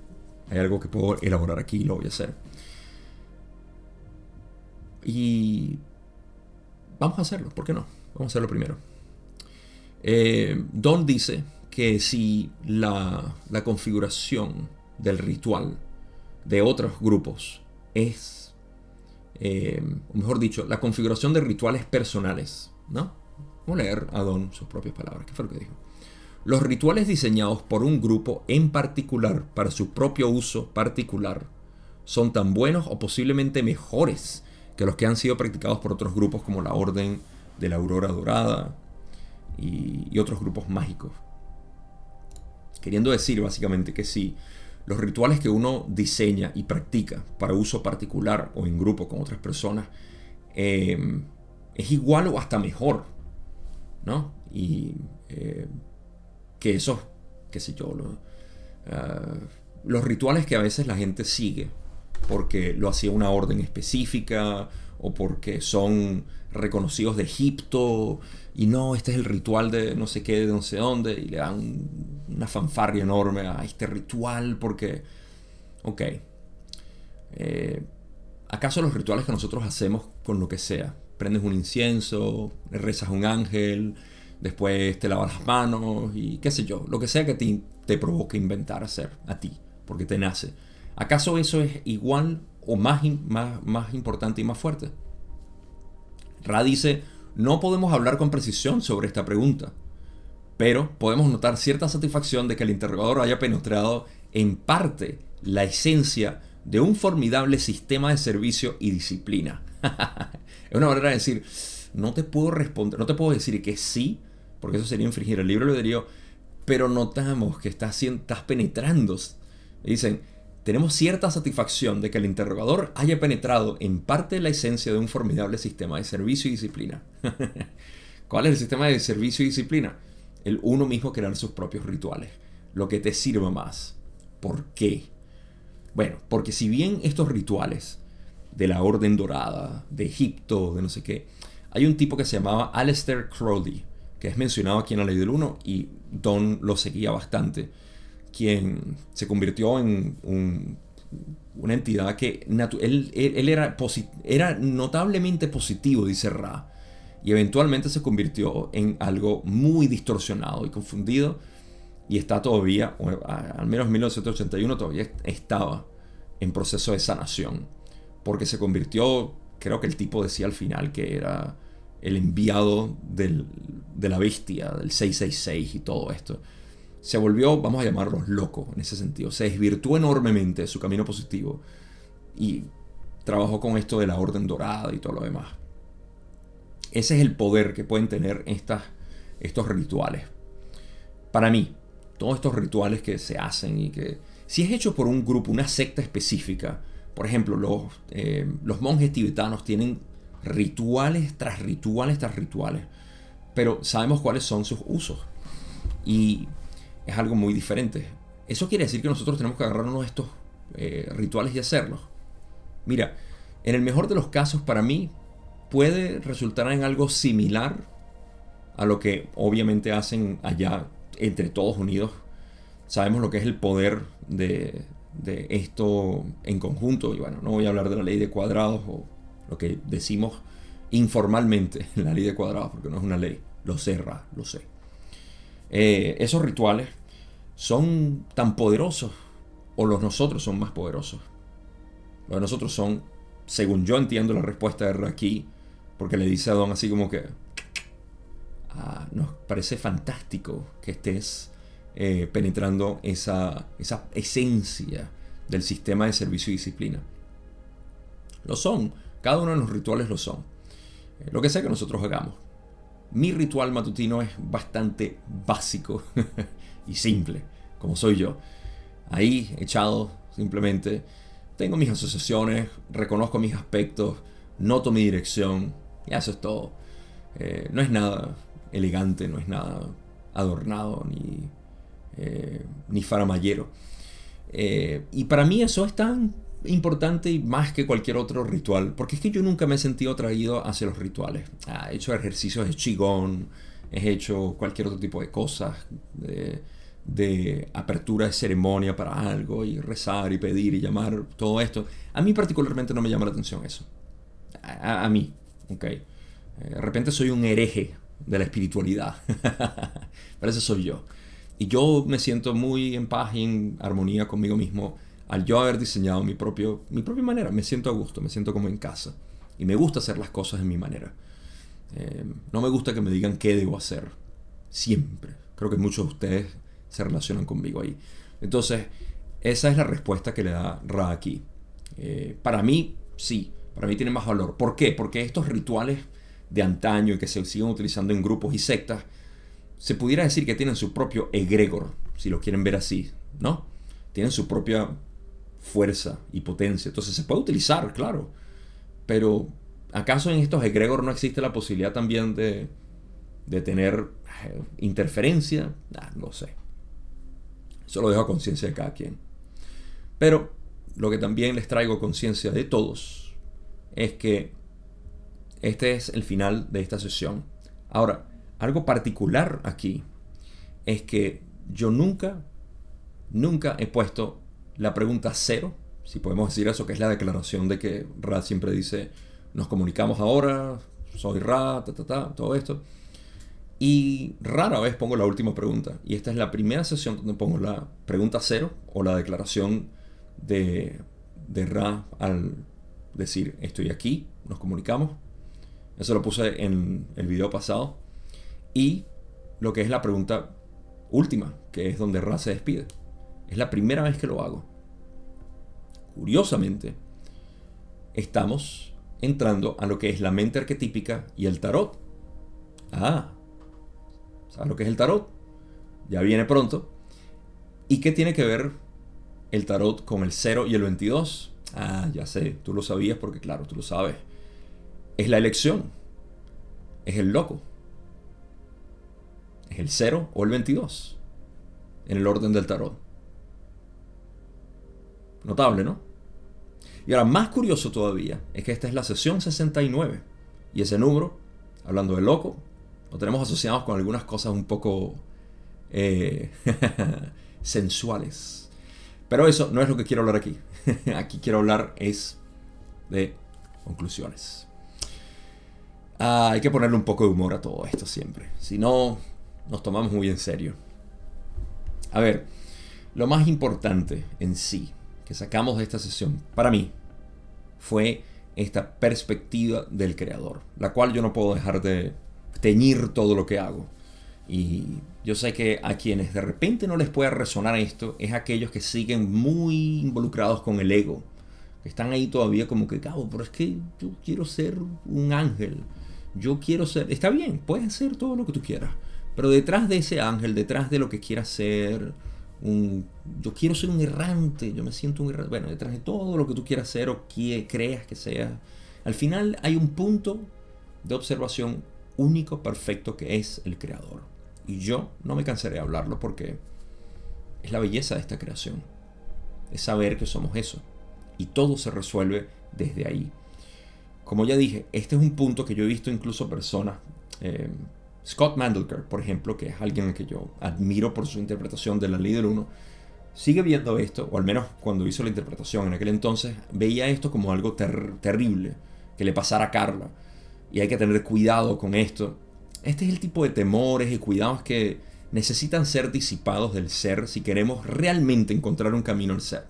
hay algo que puedo elaborar aquí y lo voy a hacer. Y vamos a hacerlo, ¿por qué no? Vamos a hacerlo primero. Eh, Don dice que si la, configuración del ritual de otros grupos es, eh, o mejor dicho, la configuración de rituales personales, ¿no? Vamos a leer a Don sus propias palabras. ¿Qué fue lo que dijo? Los rituales diseñados por un grupo en particular para su propio uso particular son tan buenos o posiblemente mejores que los que han sido practicados por otros grupos como la Orden de la Aurora Dorada y, otros grupos mágicos. Queriendo decir básicamente que si los rituales que uno diseña y practica para uso particular o en grupo con otras personas eh, es igual o hasta mejor ¿no? Y eh, que esos, qué sé yo, ah, los rituales que a veces la gente sigue porque lo hacía una orden específica o porque son reconocidos de Egipto y no, este es el ritual de no sé qué, de no sé dónde y le dan una fanfarria enorme a este ritual porque, ok, eh, ¿acaso los rituales que nosotros hacemos con lo que sea, prendes un incienso, rezas a un ángel, después te lavas las manos y qué sé yo, lo que sea que te, te provoque inventar hacer a ti, porque te nace. ¿Acaso eso es igual o más, más, más importante y más fuerte? Ra dice, no podemos hablar con precisión sobre esta pregunta, pero podemos notar cierta satisfacción de que el interrogador haya penetrado en parte la esencia de un formidable sistema de servicio y disciplina. Es una manera de decir, no te puedo responder, no te puedo decir que sí, porque eso sería infringir el libro de albedrío, pero notamos que estás, penetrando. Dicen, tenemos cierta satisfacción de que el interrogador haya penetrado en parte la esencia de un formidable sistema de servicio y disciplina. ¿Cuál es el sistema de servicio y disciplina? El uno mismo crear sus propios rituales, lo que te sirva más. ¿Por qué? Bueno, porque si bien estos rituales de la Orden Dorada, de Egipto, de no sé qué. Hay un tipo que se llamaba Aleister Crowley, que es mencionado aquí en la Ley del Uno y Don lo seguía bastante, quien se convirtió en una entidad que él, era, notablemente positivo, dice Ra, y eventualmente se convirtió en algo muy distorsionado y confundido y está todavía, al menos en 1981 todavía estaba en proceso de sanación porque se convirtió, creo que el tipo decía al final que era el enviado de la bestia, del 666 y todo esto. Se volvió, vamos a llamarlo loco en ese sentido. Se desvirtuó enormemente su camino positivo y trabajó con esto de la orden dorada y todo lo demás. Ese es el poder que pueden tener estas, estos rituales. Para mí, todos estos rituales que se hacen y que si es hecho por un grupo, una secta específica, por ejemplo, los, eh, los monjes tibetanos tienen rituales tras rituales tras rituales, pero sabemos cuáles son sus usos. Y es algo muy diferente. eso quiere decir que nosotros tenemos que agarrarnos estos eh, rituales y hacerlos. Mira, en el mejor de los casos para mí puede resultar en algo similar a lo que obviamente hacen allá entre todos unidos. Sabemos lo que es el poder de, de esto en conjunto. Y bueno, no voy a hablar de la ley de cuadrados o lo que decimos informalmente en la ley de cuadrados, porque no es una ley. Lo sé, Ra, lo sé. Eh, esos rituales son tan poderosos, o los nosotros son más poderosos. Los de nosotros son, según yo entiendo la respuesta de Ra aquí, porque le dice a Don así como que, ah, nos parece fantástico que estés eh, penetrando esa, esa esencia del sistema de servicio y disciplina. Lo son, cada uno de los rituales lo son. Eh, lo que sea que nosotros hagamos. Mi ritual matutino es bastante básico y simple, como soy yo. Ahí, echado, simplemente, tengo mis asociaciones, reconozco mis aspectos, noto mi dirección, y eso es todo. Eh, no es nada elegante, no es nada adornado ni eh, ni faramallero. Eh, y para mí eso es tan importante y más que cualquier otro ritual, porque es que yo nunca me he sentido atraído hacia los rituales. Ah, he hecho ejercicios de chigón, he hecho cualquier otro tipo de cosas, de, apertura de ceremonia para algo, y rezar y pedir y llamar, todo esto. A mí particularmente no me llama la atención eso. A, mí, ok. Eh, de repente soy un hereje de la espiritualidad. Pero eso soy yo. Y yo me siento muy en paz y en armonía conmigo mismo al yo haber diseñado mi, propio, mi propia manera. Me siento a gusto, me siento como en casa. Y me gusta hacer las cosas de mi manera. Eh, no me gusta que me digan qué debo hacer. Siempre. Creo que muchos de ustedes se relacionan conmigo ahí. Entonces, esa es la respuesta que le da Ra aquí. Eh, para mí, sí. Para mí tiene más valor. ¿Por qué? Porque estos rituales de antaño y que se siguen utilizando en grupos y sectas se pudiera decir que tienen su propio egregor, si lo quieren ver así, ¿no? Tienen su propia fuerza y potencia. Entonces se puede utilizar, claro. Pero ¿acaso en estos egregor no existe la posibilidad también de, de tener eh, interferencia? Ah, no sé. Eso lo dejo a conciencia de cada quien. Pero lo que también les traigo conciencia de todos es que este es el final de esta sesión. Ahora, algo particular aquí es que yo nunca, nunca he puesto la pregunta cero, si podemos decir eso, que es la declaración de que Ra siempre dice, nos comunicamos ahora, soy Ra, ta, ta, ta, todo esto. Y rara vez pongo la última pregunta. Y esta es la primera sesión donde pongo la pregunta cero o la declaración de, de Ra al decir, estoy aquí, nos comunicamos. Eso lo puse en el video pasado y lo que es la pregunta última, que es donde Ra se despide. Es la primera vez que lo hago. Curiosamente, estamos entrando a lo que es la mente arquetípica y el tarot. Ah, ¿sabes lo que es el tarot? Ya viene pronto. ¿Y qué tiene que ver el tarot con el 0 y el 22? Ah, ya sé, tú lo sabías porque claro, tú lo sabes. Es la elección. Es el loco el 0 o el 22 en el orden del tarot. Notable, ¿no? Y ahora, más curioso todavía, es que esta es la sesión 69. Y ese número, hablando de loco, lo tenemos asociados con algunas cosas un poco eh, sensuales. Pero eso no es lo que quiero hablar aquí. aquí quiero hablar es de conclusiones. Ah, hay que ponerle un poco de humor a todo esto siempre. Si no, nos tomamos muy en serio. A ver, lo más importante en sí que sacamos de esta sesión, para mí, fue esta perspectiva del creador, la cual yo no puedo dejar de teñir todo lo que hago. Y yo sé que a quienes de repente no les pueda resonar esto, es aquellos que siguen muy involucrados con el ego, que están ahí todavía como que, cabo, pero es que yo quiero ser un ángel, yo quiero ser, está bien, puedes ser todo lo que tú quieras, pero detrás de ese ángel, detrás de lo que quiera ser, yo quiero ser un errante, yo me siento un errante. Bueno, detrás de todo lo que tú quieras ser o que creas que sea, al final hay un punto de observación único, perfecto, que es el creador. Y yo no me cansaré de hablarlo porque es la belleza de esta creación. Es saber que somos eso. Y todo se resuelve desde ahí. Como ya dije, este es un punto que yo he visto incluso personas, eh, Scott Mandelker, por ejemplo, que es alguien que yo admiro por su interpretación de la ley del uno, sigue viendo esto, o al menos cuando hizo la interpretación en aquel entonces, veía esto como algo terrible que le pasara a Carla. Y hay que tener cuidado con esto. Este es el tipo de temores y cuidados que necesitan ser disipados del ser si queremos realmente encontrar un camino al ser.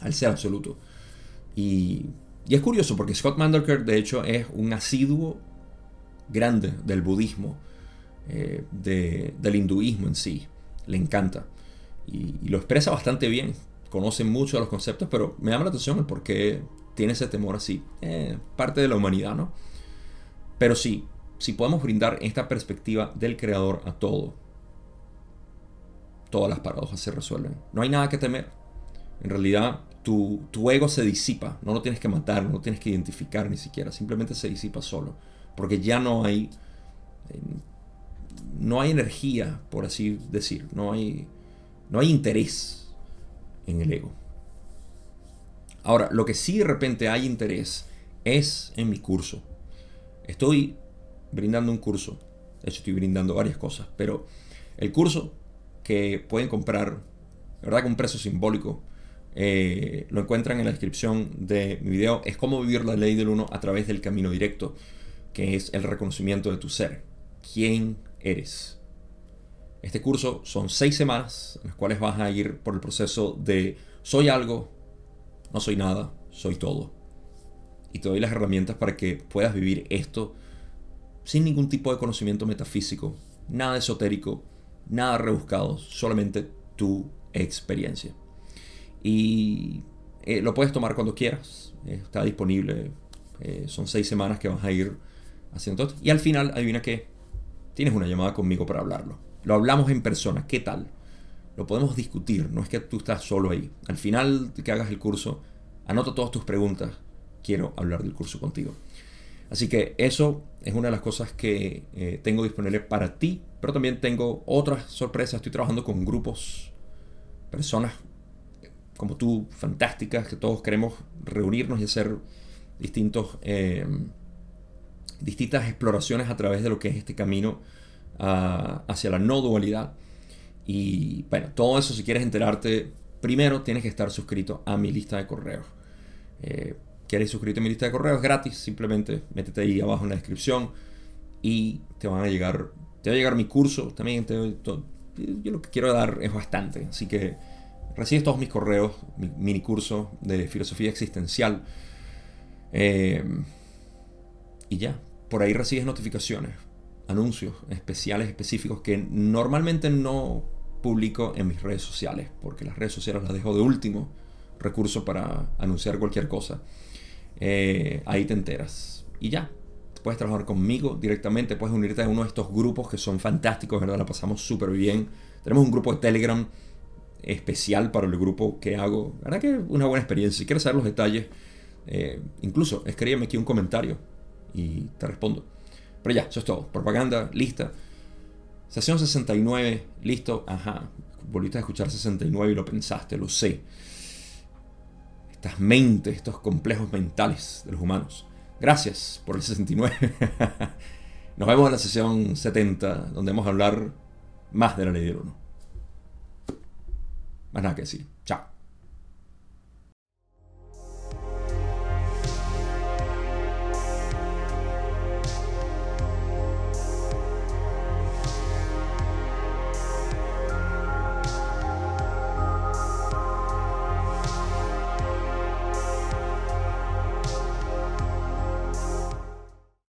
Al ser absoluto. Y, es curioso porque Scott Mandelker de hecho es un asiduo grande del budismo, eh, del hinduismo en sí. Le encanta. Y, lo expresa bastante bien. Conoce mucho de los conceptos, pero me llama la atención el por qué tiene ese temor así. Eh, parte de la humanidad, ¿no? Pero sí, si podemos brindar esta perspectiva del creador a todo, todas las paradojas se resuelven. No hay nada que temer. En realidad, tu, tu, ego se disipa. No lo tienes que matar, no lo tienes que identificar ni siquiera. Simplemente se disipa solo. Porque ya no hay. Eh, no hay energía, por así decir. No hay, no hay interés en el ego. Ahora, lo que sí de repente hay interés es en mi curso. Estoy brindando un curso. De hecho, estoy brindando varias cosas. Pero el curso que pueden comprar, de verdad, con un precio simbólico, eh, lo encuentran en la descripción de mi video. Es cómo vivir la ley del uno a través del camino directo, que es el reconocimiento de tu ser. ¿Quién eres? Este curso son seis semanas en las cuales vas a ir por el proceso de soy algo, no soy nada, soy todo. Y te doy las herramientas para que puedas vivir esto sin ningún tipo de conocimiento metafísico, nada esotérico, nada rebuscado, solamente tu experiencia. Y eh, lo puedes tomar cuando quieras, está disponible, eh, son seis semanas que vas a ir Y al final, adivina que tienes una llamada conmigo para hablarlo. Lo hablamos en persona, ¿qué tal? Lo podemos discutir, no es que tú estás solo ahí. Al final que hagas el curso, anota todas tus preguntas, quiero hablar del curso contigo. Así que eso es una de las cosas que eh, tengo disponible para ti, pero también tengo otras sorpresas. Estoy trabajando con grupos, personas como tú, fantásticas, que todos queremos reunirnos y hacer distintos, eh, distintas exploraciones a través de lo que es este camino ah, hacia la no dualidad. Y bueno, todo eso si quieres enterarte, primero tienes que estar suscrito a mi lista de correos. Eh, quieres suscribirte a mi lista de correos gratis, simplemente métete ahí abajo en la descripción y te van a llegar, te va a llegar mi curso también. yo lo que quiero dar es bastante, así que recibes todos mis correos, mi mini curso de filosofía existencial. Eh, y ya, por ahí recibes notificaciones, anuncios especiales, específicos que normalmente no publico en mis redes sociales, porque las redes sociales las dejo de último recurso para anunciar cualquier cosa. Eh, ahí te enteras. Y ya, puedes trabajar conmigo directamente, puedes unirte a uno de estos grupos que son fantásticos, ¿verdad? La pasamos súper bien. Tenemos un grupo de Telegram especial para el grupo que hago. La verdad que es una buena experiencia. Si quieres saber los detalles, eh, incluso escríbeme aquí un comentario y te respondo. Pero ya, eso es todo. Propaganda, lista. Sesión 69, listo. Ajá, volviste a escuchar 69 y lo pensaste, lo sé estas mentes, estos complejos mentales de los humanos. Gracias por el 69. Nos vemos en la sesión 70, donde vamos a hablar más de la ley del uno. Más nada que decir.